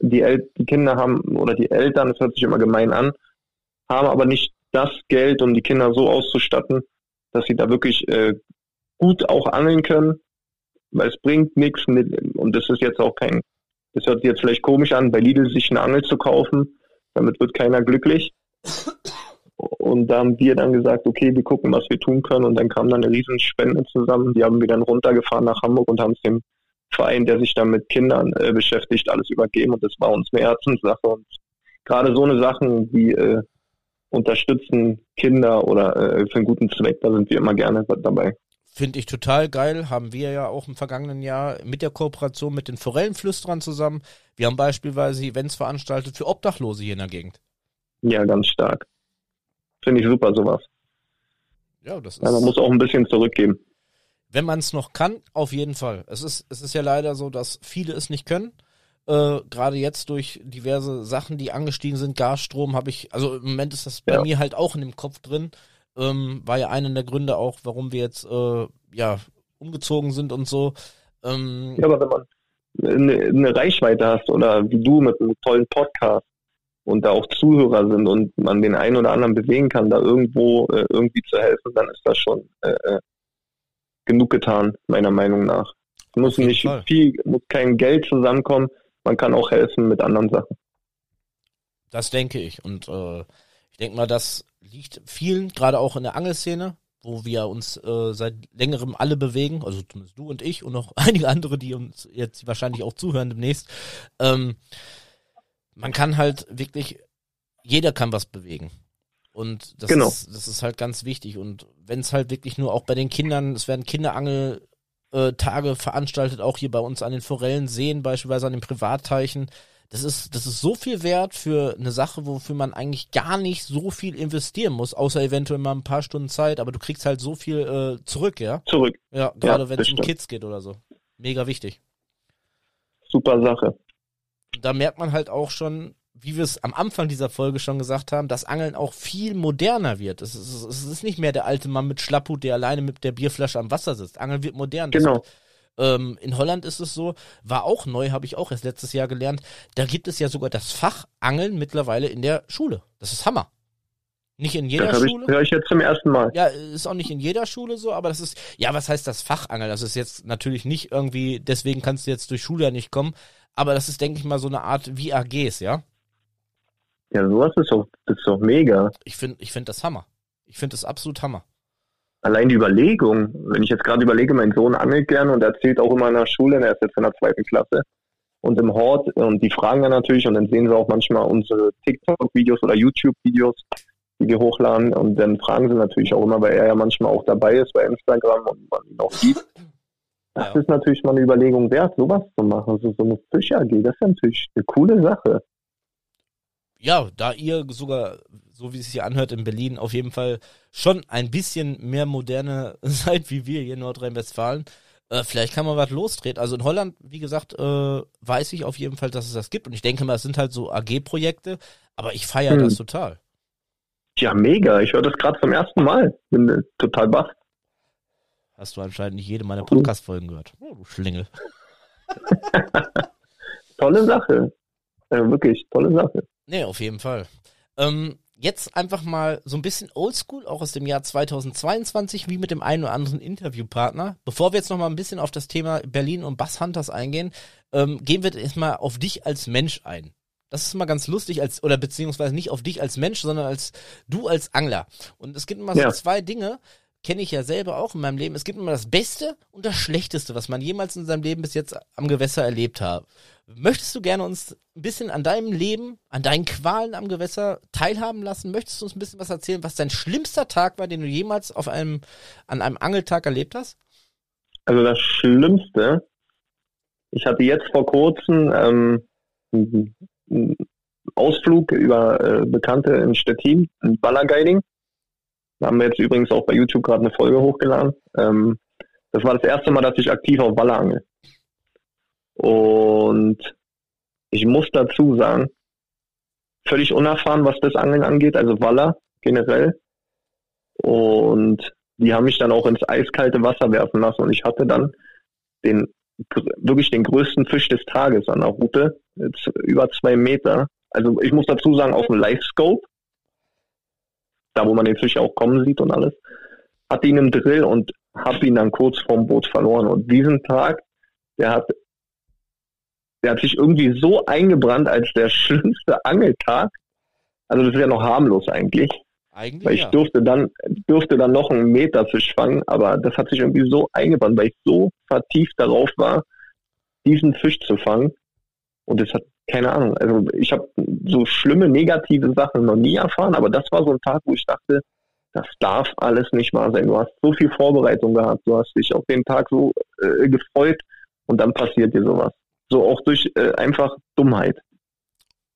die, El die Kinder haben, oder die Eltern, das hört sich immer gemein an, haben aber nicht das Geld, um die Kinder so auszustatten, dass sie da wirklich äh, gut auch angeln können, weil es bringt nichts mit, und das ist jetzt auch kein, das hört sich jetzt vielleicht komisch an, bei Lidl sich eine Angel zu kaufen, damit wird keiner glücklich. Und da haben wir dann gesagt, okay, wir gucken, was wir tun können. Und dann kam dann eine riesen Spende zusammen. Die haben wir dann runtergefahren nach Hamburg und haben es dem Verein, der sich dann mit Kindern äh, beschäftigt, alles übergeben. Und das war uns eine Herzenssache. Und gerade so eine Sachen, die äh, unterstützen Kinder oder äh, für einen guten Zweck, da sind wir immer gerne dabei. Finde ich total geil. Haben wir ja auch im vergangenen Jahr mit der Kooperation mit den Forellenflüsterern zusammen. Wir haben beispielsweise Events veranstaltet für Obdachlose hier in der Gegend. Ja, ganz stark. Finde ich super, sowas. Ja, das ist. Ja, man muss auch ein bisschen zurückgeben. Wenn man es noch kann, auf jeden Fall. Es ist, es ist ja leider so, dass viele es nicht können. Äh, Gerade jetzt durch diverse Sachen, die angestiegen sind, Gasstrom, habe ich, also im Moment ist das bei Ja. mir halt auch in dem Kopf drin. Ähm, war ja einer der Gründe auch, warum wir jetzt äh, ja umgezogen sind und so. Ähm, Ja, aber wenn man eine, eine Reichweite hast oder wie du mit einem tollen Podcast und da auch Zuhörer sind und man den einen oder anderen bewegen kann, da irgendwo äh, irgendwie zu helfen, dann ist das schon äh, äh, genug getan, meiner Meinung nach. Es muss nicht Fall. viel, muss kein Geld zusammenkommen, man kann auch helfen mit anderen Sachen. Das denke ich. Und äh, ich denke mal, das liegt vielen, gerade auch in der Angelszene, wo wir uns äh, seit längerem alle bewegen, also zumindest du und ich und noch einige andere, die uns jetzt wahrscheinlich auch zuhören demnächst. Ähm, man kann halt wirklich, jeder kann was bewegen. Und das, Genau. ist, das ist halt ganz wichtig. Und wenn es halt wirklich nur auch bei den Kindern, es werden Kinderangel äh, veranstaltet, auch hier bei uns an den Forellenseen, beispielsweise an den Privatteichen. Das ist, das ist so viel wert für eine Sache, wofür man eigentlich gar nicht so viel investieren muss, außer eventuell mal ein paar Stunden Zeit, aber du kriegst halt so viel äh, zurück, ja? Zurück, Ja, gerade Ja, wenn es um. Kids geht oder so. Mega wichtig. super Sache. Da merkt man halt auch schon, wie wir es am Anfang dieser Folge schon gesagt haben, dass Angeln auch viel moderner wird. Es ist, es ist nicht mehr der alte Mann mit Schlapphut, der alleine mit der Bierflasche am Wasser sitzt. Angeln wird modern. Genau. Ähm, in Holland ist es so, war auch neu, habe ich auch erst letztes Jahr gelernt. Da gibt es ja sogar das Fach Angeln mittlerweile in der Schule. Das ist Hammer. Nicht in jeder das Schule. Das höre ich jetzt zum ersten Mal. Ja, ist auch nicht in jeder Schule so, aber das ist, ja, was heißt das Fachangeln? Das ist jetzt natürlich nicht irgendwie, deswegen kannst du jetzt durch Schuljahr nicht kommen, aber das ist, denke ich mal, so eine Art wie AGs, ja? Ja, sowas ist doch, das ist doch mega. Ich finde ich finde das Hammer. Ich finde das absolut Hammer. Allein die Überlegung, wenn ich jetzt gerade überlege, mein Sohn angelt gern und erzählt auch immer in der Schule, er ist jetzt in der zweiten Klasse und im Hort und die fragen dann natürlich und dann sehen sie auch manchmal unsere TikTok-Videos oder YouTube-Videos die wir hochladen. Und dann fragen sie natürlich auch immer, weil er ja manchmal auch dabei ist bei Instagram und man ihn auch sieht. Das ja. ist natürlich mal eine Überlegung wert, sowas zu machen. Also so eine Fisch-AG, das ist natürlich eine coole Sache. Ja, da ihr sogar, so wie es sich anhört, in Berlin auf jeden Fall schon ein bisschen mehr moderne seid wie wir hier in Nordrhein-Westfalen, äh, vielleicht kann man was lostreten. Also in Holland, wie gesagt, äh, weiß ich auf jeden Fall, dass es das gibt. Und ich denke mal, es sind halt so AG-Projekte, aber ich feiere hm. das total. Ja, mega. Ich höre das gerade zum ersten Mal. Bin äh, total baff. Hast du anscheinend nicht jede meiner Podcast-Folgen gehört. Oh, du Schlingel. tolle Sache. Äh, wirklich, tolle Sache. Nee, auf jeden Fall. Ähm, jetzt einfach mal so ein bisschen oldschool, auch aus dem Jahr 2022, wie mit dem einen oder anderen Interviewpartner. Bevor wir jetzt noch mal ein bisschen auf das Thema Berlin und Bass Hunters eingehen, ähm, gehen wir jetzt mal auf dich als Mensch ein. Das ist mal ganz lustig, als, oder beziehungsweise nicht auf dich als Mensch, sondern als du als Angler. Und es gibt immer so ja. zwei Dinge, kenne ich ja selber auch in meinem Leben. Es gibt immer das Beste und das Schlechteste, was man jemals in seinem Leben bis jetzt am Gewässer erlebt hat. Möchtest du gerne uns ein bisschen an deinem Leben, an deinen Qualen am Gewässer teilhaben lassen? Möchtest du uns ein bisschen was erzählen, was dein schlimmster Tag war, den du jemals auf einem, an einem Angeltag erlebt hast? Also das Schlimmste, ich hatte jetzt vor kurzem ähm, Ausflug über äh, Bekannte in Stettin, ein Ballerguiding. Da haben wir jetzt übrigens auch bei YouTube gerade eine Folge hochgeladen. Ähm, das war das erste Mal, dass ich aktiv auf Waller angel. Und ich muss dazu sagen, völlig unerfahren, was das Angeln angeht, also Waller generell. Und die haben mich dann auch ins eiskalte Wasser werfen lassen und ich hatte dann den wirklich den größten Fisch des Tages an der Route, jetzt über zwei Meter. Also ich muss dazu sagen, auf dem Live-Scope, da wo man den Fisch auch kommen sieht und alles, hatte ihn im Drill und habe ihn dann kurz vorm Boot verloren. Und diesen Tag, der hat, der hat sich irgendwie so eingebrannt als der schlimmste Angeltag. Also das ist ja noch harmlos eigentlich. Eigentlich weil ich ja. durfte dann durfte dann noch einen Meter Fisch fangen, aber das hat sich irgendwie so eingebrannt, weil ich so vertieft darauf war, diesen Fisch zu fangen. Und es hat keine Ahnung. Also ich habe so schlimme negative Sachen noch nie erfahren, aber das war so ein Tag, wo ich dachte, das darf alles nicht wahr sein. Du hast so viel Vorbereitung gehabt, du hast dich auf den Tag so äh, gefreut und dann passiert dir sowas. So auch durch äh, einfach Dummheit.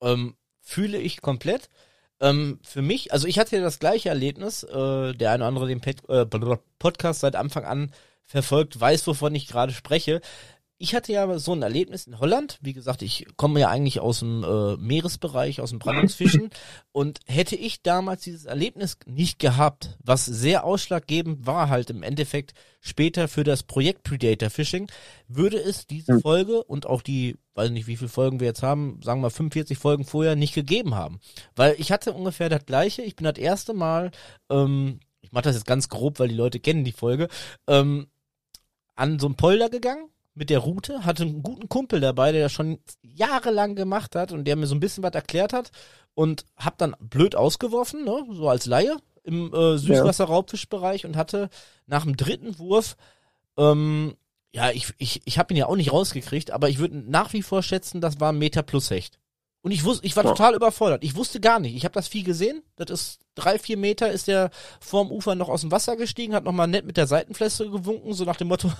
Ähm, fühle ich komplett. Ähm, für mich, also ich hatte ja das gleiche Erlebnis, äh, der eine oder andere den Pet, äh, Podcast seit Anfang an verfolgt, weiß, wovon ich gerade spreche ich hatte ja so ein Erlebnis in Holland. Wie gesagt, ich komme ja eigentlich aus dem äh, Meeresbereich, aus dem Brandungsfischen. und hätte ich damals dieses Erlebnis nicht gehabt, was sehr ausschlaggebend war halt im Endeffekt später für das Projekt Predator Fishing, würde es diese hm. Folge und auch die, weiß nicht, wie viele Folgen wir jetzt haben, sagen wir 45 Folgen vorher nicht gegeben haben. Weil ich hatte ungefähr das gleiche. Ich bin das erste Mal, ähm, ich mache das jetzt ganz grob, weil die Leute kennen die Folge, ähm, an so ein Polder gegangen mit der Route, hatte einen guten Kumpel dabei, der das schon jahrelang gemacht hat und der mir so ein bisschen was erklärt hat und hab dann blöd ausgeworfen, ne, so als Laie im äh, Süßwasser-Raubfischbereich und hatte nach dem dritten Wurf, ähm, ja, ich, ich, ich habe ihn ja auch nicht rausgekriegt, aber ich würde nach wie vor schätzen, das war ein Meter plus Hecht. Und ich wusste, ich war ja. total überfordert. Ich wusste gar nicht. Ich habe das Vieh gesehen. Das ist drei, vier Meter ist der vorm Ufer noch aus dem Wasser gestiegen, hat nochmal nett mit der Seitenfläche gewunken, so nach dem Motto,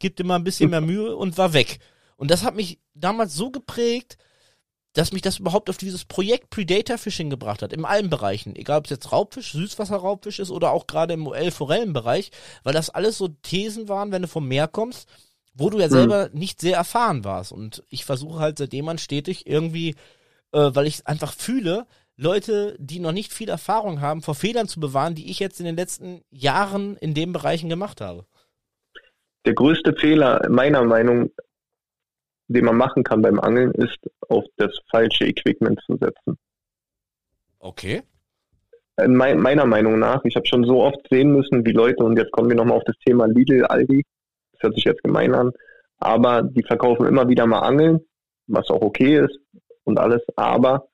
gib dir mal ein bisschen mehr Mühe und war weg. Und das hat mich damals so geprägt, dass mich das überhaupt auf dieses Projekt Predator Fishing gebracht hat, in allen Bereichen. Egal ob es jetzt Raubfisch, Süßwasserraubfisch ist oder auch gerade im OL-Forellenbereich, weil das alles so Thesen waren, wenn du vom Meer kommst, wo du ja selber mhm. nicht sehr erfahren warst. Und ich versuche halt seitdem an stetig irgendwie, äh, weil ich einfach fühle, Leute, die noch nicht viel Erfahrung haben, vor Fehlern zu bewahren, die ich jetzt in den letzten Jahren in den Bereichen gemacht habe. der größte Fehler meiner Meinung, den man machen kann beim Angeln, ist auf das falsche Equipment zu setzen. Okay. Äh, meiner Meinung nach, ich habe schon so oft sehen müssen, wie Leute, und jetzt kommen wir nochmal auf das Thema Lidl, Aldi, das hört sich jetzt gemein an, aber die verkaufen immer wieder mal Angeln, was auch okay ist und alles, aber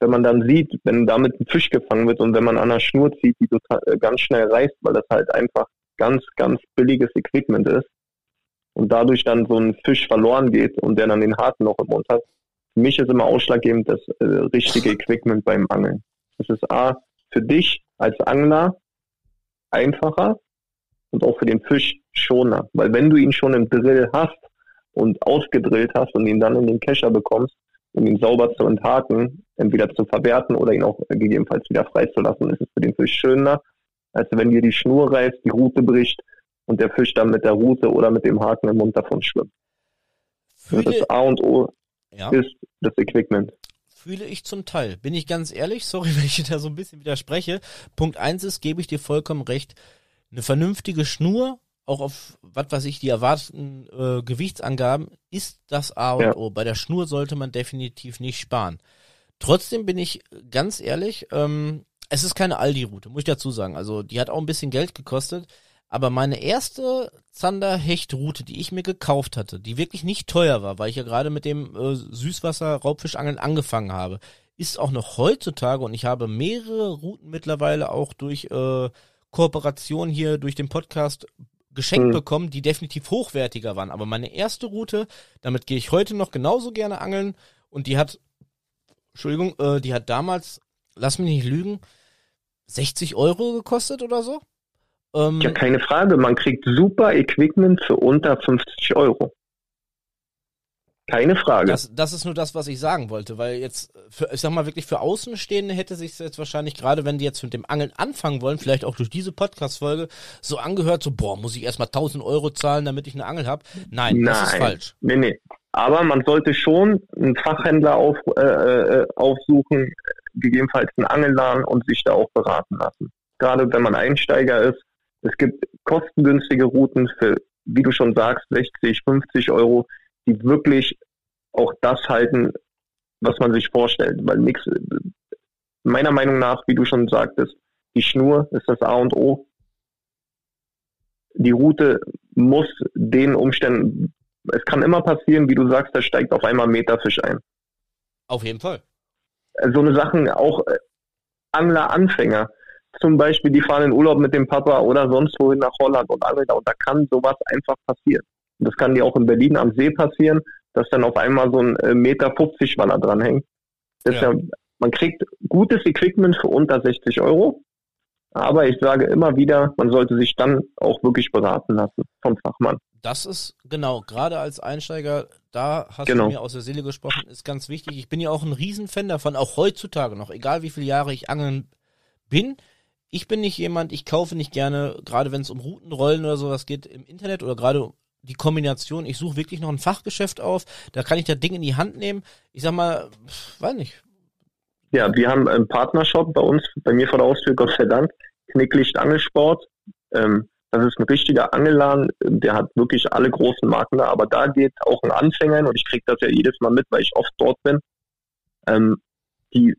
wenn man dann sieht, wenn damit ein Fisch gefangen wird und wenn man an der Schnur zieht, die total, äh, ganz schnell reißt, weil das halt einfach ganz, ganz billiges Equipment ist und dadurch dann so ein Fisch verloren geht und der dann den Haken noch im Mund hat. Für mich ist immer ausschlaggebend das äh, richtige Equipment beim Angeln. Das ist A, für dich als Angler einfacher und auch für den Fisch schoner. Weil wenn du ihn schon im Drill hast und ausgedrillt hast und ihn dann in den Kescher bekommst, um ihn sauber zu enthaken, entweder zu verwerten oder ihn auch gegebenenfalls wieder freizulassen, ist es für den Fisch schöner, als wenn dir die Schnur reißt, die Rute bricht und der Fisch dann mit der Rute oder mit dem Haken im Mund davon schwimmt. Fühle, das A und O ja. ist das Equipment. Fühle ich zum Teil. Bin ich ganz ehrlich, sorry, wenn ich da so ein bisschen widerspreche. Punkt eins ist, gebe ich dir vollkommen recht, eine vernünftige Schnur, auch auf, was weiß ich, die erwarteten äh, Gewichtsangaben, ist das A und ja. O. Bei der Schnur sollte man definitiv nicht sparen. Trotzdem bin ich ganz ehrlich, ähm, es ist keine Aldi-Route, muss ich dazu sagen. Also die hat auch ein bisschen Geld gekostet. Aber meine erste Zander-Hecht-Route, die ich mir gekauft hatte, die wirklich nicht teuer war, weil ich ja gerade mit dem äh, Süßwasser-Raubfischangeln angefangen habe, ist auch noch heutzutage und ich habe mehrere Routen mittlerweile auch durch äh, Kooperation hier durch den Podcast geschenkt mhm. bekommen, die definitiv hochwertiger waren. Aber meine erste Route, damit gehe ich heute noch genauso gerne angeln und die hat, Entschuldigung, äh, die hat damals, lass mich nicht lügen, 60 Euro gekostet oder so. Ähm, ja, keine Frage. Man kriegt super Equipment für unter 50 Euro. Keine Frage. Das, das ist nur das, was ich sagen wollte, weil jetzt, für, ich sag mal wirklich für Außenstehende hätte sich jetzt wahrscheinlich, gerade wenn die jetzt mit dem Angeln anfangen wollen, vielleicht auch durch diese Podcast-Folge, so angehört, so, boah, muss ich erstmal 1000 Euro zahlen, damit ich eine Angel habe. Nein, Nein, das ist falsch. Nee, nee. Aber man sollte schon einen Fachhändler auf, äh, äh, aufsuchen, gegebenenfalls einen Angelladen und sich da auch beraten lassen. Gerade wenn man Einsteiger ist. Es gibt kostengünstige Routen für, wie du schon sagst, 60, 50 Euro, die wirklich auch das halten, was man sich vorstellt. Weil nichts, meiner Meinung nach, wie du schon sagtest, die Schnur ist das A und O. Die Route muss den Umständen, es kann immer passieren, wie du sagst, da steigt auf einmal Meterfisch ein. Auf jeden Fall. So eine Sachen, auch äh, Angler-Anfänger, zum Beispiel, die fahren in Urlaub mit dem Papa oder sonst wohin nach Holland und angeln und da kann sowas einfach passieren. Und das kann dir auch in Berlin am See passieren, dass dann auf einmal so ein äh, Meter 50 Waller dranhängt. Ja. Ja, man kriegt gutes Equipment für unter 60 Euro. Aber ich sage immer wieder, man sollte sich dann auch wirklich beraten lassen vom Fachmann. Das ist genau, gerade als Einsteiger, da hast genau. du mir aus der Seele gesprochen, ist ganz wichtig. Ich bin ja auch ein Riesenfan davon, auch heutzutage noch, egal wie viele Jahre ich angeln bin. Ich bin nicht jemand, ich kaufe nicht gerne, gerade wenn es um Routenrollen oder sowas geht im Internet oder gerade die Kombination, ich suche wirklich noch ein Fachgeschäft auf, da kann ich das Ding in die Hand nehmen. Ich sag mal, weiß nicht. Ja, wir haben einen Partnershop bei uns, bei mir vor der Haustür, Gott sei Dank, Knicklicht Angelsport. Ähm, das ist ein richtiger Angelladen, der hat wirklich alle großen Marken da, aber da geht auch ein Anfänger und ich kriege das ja jedes Mal mit, weil ich oft dort bin, ähm, die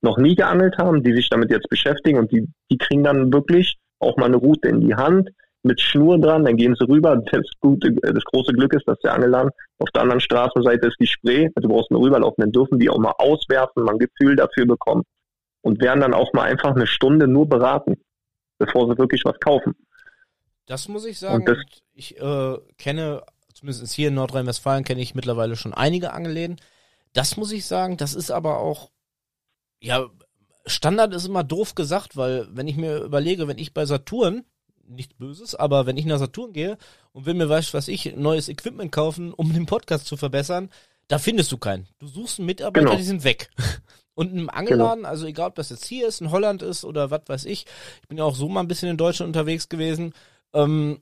noch nie geangelt haben, die sich damit jetzt beschäftigen und die, die kriegen dann wirklich auch mal eine Route in die Hand, mit Schnur dran, dann gehen sie rüber. Das, gute, das große Glück ist, dass der Angelang auf der anderen Straßenseite ist die Spree. Also du brauchst nur rüberlaufen, dann dürfen die auch mal auswerfen, mal ein Gefühl dafür bekommen und werden dann auch mal einfach eine Stunde nur beraten, bevor sie wirklich was kaufen. Das muss ich sagen. Ich äh, kenne, zumindest hier in Nordrhein-Westfalen kenne ich mittlerweile schon einige Angelläden. Das muss ich sagen, das ist aber auch, ja, Standard ist immer doof gesagt, weil wenn ich mir überlege, wenn ich bei Saturn nichts Böses, aber wenn ich nach Saturn gehe und will mir, weißt was ich, neues Equipment kaufen, um den Podcast zu verbessern, da findest du keinen. Du suchst einen Mitarbeiter, genau. die sind weg. Und im Angelladen, genau. also egal ob das jetzt hier ist, in Holland ist oder was weiß ich, ich bin ja auch so mal ein bisschen in Deutschland unterwegs gewesen, ähm,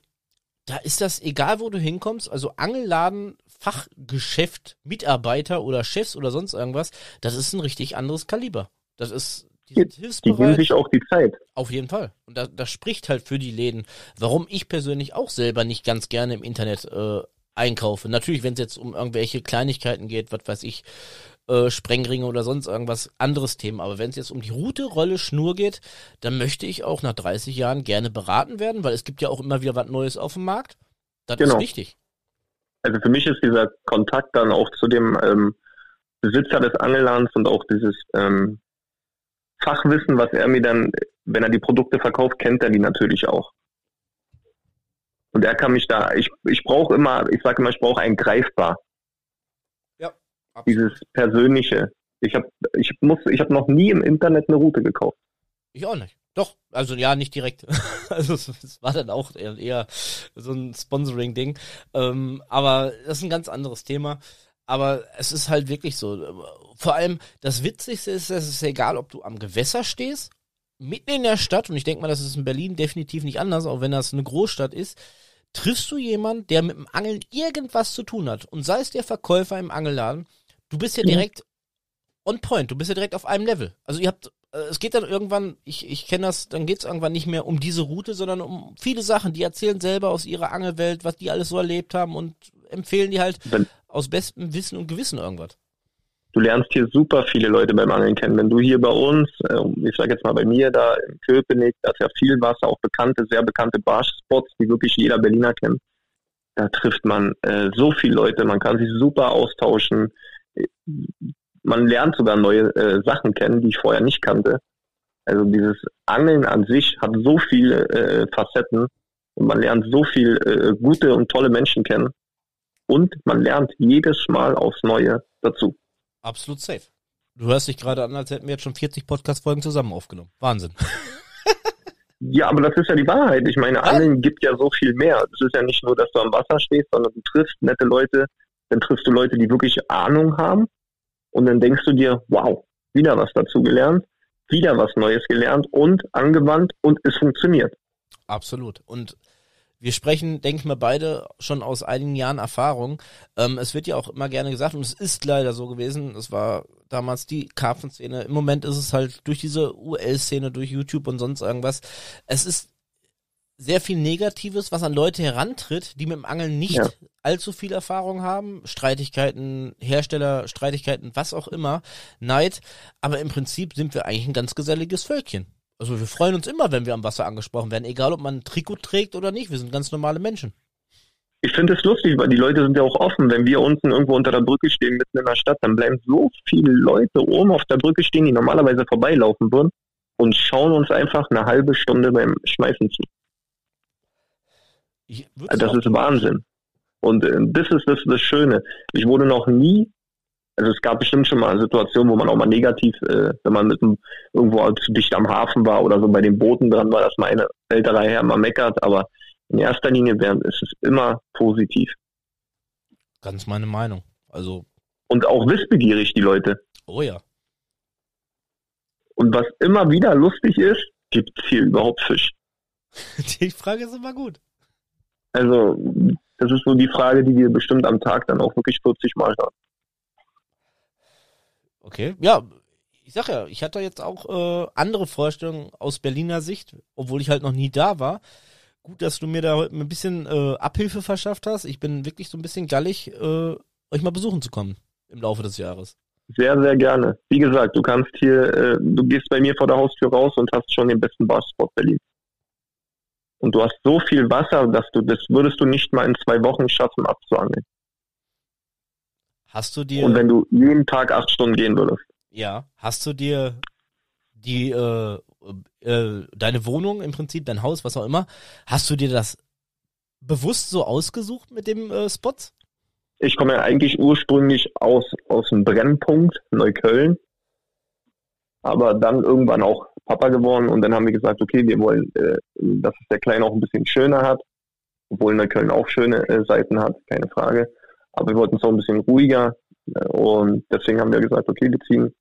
da ist das egal, wo du hinkommst, also Angelladen, Fachgeschäft, Mitarbeiter oder Chefs oder sonst irgendwas, das ist ein richtig anderes Kaliber. Das ist Die, sind hilfsbereit. Die geben sich auch die Zeit. Auf jeden Fall. Und das, das spricht halt für die Läden. Warum ich persönlich auch selber nicht ganz gerne im Internet äh, einkaufe. Natürlich, wenn es jetzt um irgendwelche Kleinigkeiten geht, was weiß ich, äh, Sprengringe oder sonst irgendwas anderes Thema. Aber wenn es jetzt um die Route, Rolle, Schnur geht, dann möchte ich auch nach 30 Jahren gerne beraten werden, weil es gibt ja auch immer wieder was Neues auf dem Markt. Das genau. ist wichtig. Also für mich ist dieser Kontakt dann auch zu dem ähm, Besitzer des Angellands und auch dieses ähm, Fachwissen, was er mir dann, wenn er die Produkte verkauft, kennt er die natürlich auch. Und er kann mich da, ich, ich brauche immer, ich sage immer, ich brauche ein greifbar. Ja. Absolut. Dieses Persönliche. Ich habe ich muss, ich habe noch nie im Internet eine Route gekauft. Ich auch nicht. Doch, also ja, nicht direkt. also es war dann auch eher, eher so ein Sponsoring-Ding. Ähm, aber das ist ein ganz anderes Thema. Aber es ist halt wirklich so. Vor allem, das Witzigste ist, es ist egal, ob du am Gewässer stehst, mitten in der Stadt, und ich denke mal, das ist in Berlin definitiv nicht anders, auch wenn das eine Großstadt ist, triffst du jemanden, der mit dem Angeln irgendwas zu tun hat. Und sei es der Verkäufer im Angelladen, du bist ja direkt on point, du bist ja direkt auf einem Level. Also ihr habt äh, es geht dann irgendwann, ich, ich kenne das, dann geht es irgendwann nicht mehr um diese Route, sondern um viele Sachen. Die erzählen selber aus ihrer Angelwelt, was die alles so erlebt haben und empfehlen die halt aus bestem Wissen und Gewissen irgendwas. Du lernst hier super viele Leute beim Angeln kennen. Wenn du hier bei uns, äh, ich sage jetzt mal bei mir da in Köpenick, da ist ja viel Wasser, auch bekannte, sehr bekannte Barschspots, die wirklich jeder Berliner kennt. Da trifft man äh, so viele Leute, man kann sich super austauschen man lernt sogar neue äh, Sachen kennen, die ich vorher nicht kannte. Also dieses Angeln an sich hat so viele äh, Facetten und man lernt so viel äh, gute und tolle Menschen kennen und man lernt jedes Mal aufs Neue dazu. Absolut safe. Du hörst dich gerade an, als hätten wir jetzt schon 40 Podcast-Folgen zusammen aufgenommen. Wahnsinn. ja, aber das ist ja die Wahrheit. Ich meine, Angeln gibt ja so viel mehr. Es ist ja nicht nur, dass du am Wasser stehst, sondern du triffst nette Leute, dann triffst du Leute, die wirklich Ahnung haben und dann denkst du dir, wow, wieder was dazu gelernt, wieder was Neues gelernt und angewandt und es funktioniert. Absolut. Und wir sprechen, denke ich mal, beide schon aus einigen Jahren Erfahrung. Ähm, es wird ja auch immer gerne gesagt, und es ist leider so gewesen, es war damals die Karpfenszene. Im Moment ist es halt durch diese UL-Szene, durch YouTube und sonst irgendwas. Es ist sehr viel Negatives, was an Leute herantritt, die mit dem Angeln nicht ja. allzu viel Erfahrung haben. Streitigkeiten, Hersteller, Streitigkeiten, was auch immer, Neid. Aber im Prinzip sind wir eigentlich ein ganz geselliges Völkchen. Also wir freuen uns immer, wenn wir am Wasser angesprochen werden, egal ob man ein Trikot trägt oder nicht. Wir sind ganz normale Menschen. Ich finde es lustig, weil die Leute sind ja auch offen. Wenn wir unten irgendwo unter der Brücke stehen, mitten in der Stadt, dann bleiben so viele Leute oben auf der Brücke stehen, die normalerweise vorbeilaufen würden und schauen uns einfach eine halbe Stunde beim Schmeißen zu. das ist Wahnsinn. Und äh, das ist das, das Schöne. Ich wurde noch nie also es gab bestimmt schon mal Situationen, wo man auch mal negativ, äh, wenn man mit einem, irgendwo zu dicht am Hafen war oder so bei den Booten dran war, dass meine ältere Herr mal meckert, aber in erster Linie ist es immer positiv. Ganz meine Meinung. Also. Und auch wissbegierig, die Leute. Oh ja. Und was immer wieder lustig ist, gibt es hier überhaupt Fisch? Die Frage ist immer gut. Also, das ist so die Frage, die wir bestimmt am Tag dann auch wirklich 40 Mal haben. Okay, ja, ich sag ja, ich hatte jetzt auch äh, andere Vorstellungen aus Berliner Sicht, obwohl ich halt noch nie da war. Gut, dass du mir da heute ein bisschen äh, Abhilfe verschafft hast. Ich bin wirklich so ein bisschen gallig, äh, euch mal besuchen zu kommen im Laufe des Jahres. Sehr, sehr gerne. Wie gesagt, du kannst hier, äh, du gehst bei mir vor der Haustür raus und hast schon den besten Barspot Berlin. Und du hast so viel Wasser, dass du, das würdest du nicht mal in zwei Wochen schaffen abzuangeln. Hast du dir. Und wenn du jeden Tag acht Stunden gehen würdest. Ja. Hast du dir die, äh, äh, deine Wohnung im Prinzip, dein Haus, was auch immer, hast du dir das bewusst so ausgesucht mit dem äh, Spots? Ich komme ja eigentlich ursprünglich aus, aus dem Brennpunkt Neukölln. Aber dann irgendwann auch Papa geworden und dann haben wir gesagt, okay, wir wollen, äh, dass es der Kleine auch ein bisschen schöner hat, obwohl Neukölln auch schöne äh, Seiten hat, keine Frage. Aber wir wollten es auch ein bisschen ruhiger. Und deswegen haben wir gesagt, okay, wir ziehen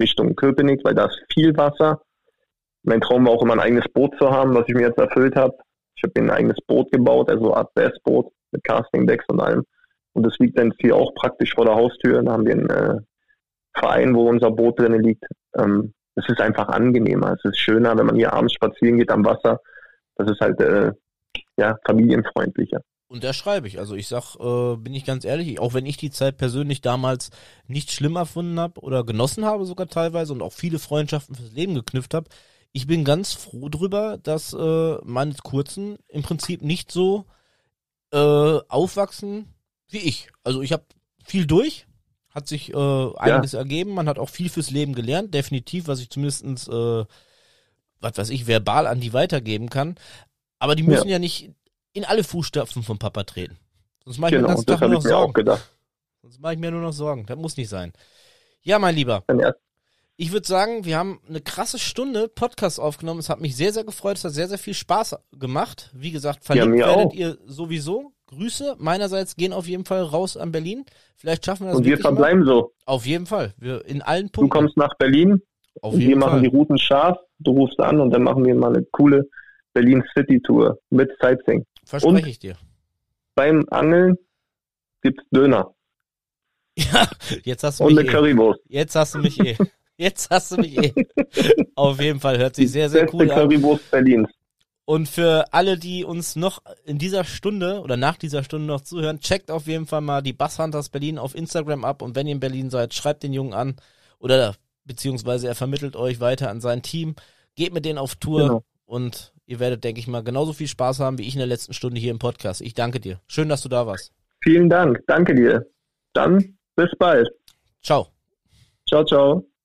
Richtung Köpenick, weil da ist viel Wasser. Mein Traum war auch immer ein eigenes Boot zu haben, was ich mir jetzt erfüllt habe. Ich habe ein eigenes Boot gebaut, also Art Bass-Boot mit Casting-Decks und allem. Und das liegt dann hier auch praktisch vor der Haustür. Da haben wir einen äh, Verein, wo unser Boot drin liegt. Ähm, es ist einfach angenehmer. Es ist schöner, wenn man hier abends spazieren geht am Wasser. Das ist halt äh, ja familienfreundlicher. Und da schreibe ich. Also ich sag, äh, bin ich ganz ehrlich, auch wenn ich die Zeit persönlich damals nicht schlimm erfunden habe oder genossen habe sogar teilweise und auch viele Freundschaften fürs Leben geknüpft habe, ich bin ganz froh drüber, dass äh, meine Kurzen im Prinzip nicht so äh, aufwachsen wie ich. Also ich habe viel durch, hat sich äh, einiges ja. ergeben, man hat auch viel fürs Leben gelernt, definitiv, was ich zumindestens, äh, was weiß ich, verbal an die weitergeben kann. Aber die müssen ja, ja nicht in alle Fußstapfen von Papa treten. Sonst mache ich genau, mir den ganzen Tag nur noch Sorgen. Sonst mache ich mir nur noch Sorgen. Das muss nicht sein. Ja, mein Lieber. Ich würde sagen, wir haben eine krasse Stunde Podcast aufgenommen. Es hat mich sehr, sehr gefreut. Es hat sehr, sehr viel Spaß gemacht. Wie gesagt, verlinkt ja, werdet auch. ihr sowieso. Grüße meinerseits gehen auf jeden Fall raus an Berlin. Vielleicht schaffen wir das. Und wir verbleiben mal. so. Auf jeden Fall. Wir in allen Punkten. Du kommst nach Berlin. Auf jeden wir Fall. machen die Routen scharf. Du rufst an und dann machen wir mal eine coole Berlin City Tour mit Sightseeing. Verspreche und ich dir. Beim Angeln gibt's Döner. Ja, jetzt hast du und mich. Und eine eh. Currywurst. Jetzt hast du mich eh. Jetzt hast du mich eh. Auf jeden Fall hört sich sehr, sehr cool an. Currywurst Berlins. Und für alle, die uns noch in dieser Stunde oder nach dieser Stunde noch zuhören, checkt auf jeden Fall mal die Basshunters Berlin auf Instagram ab und wenn ihr in Berlin seid, schreibt den Jungen an oder beziehungsweise er vermittelt euch weiter an sein Team, geht mit denen auf Tour genau. und ihr werdet, denke ich mal, genauso viel Spaß haben wie ich in der letzten Stunde hier im Podcast. Ich danke dir. Schön, dass du da warst. Vielen Dank. Danke dir. Dann bis bald. Ciao. Ciao, ciao.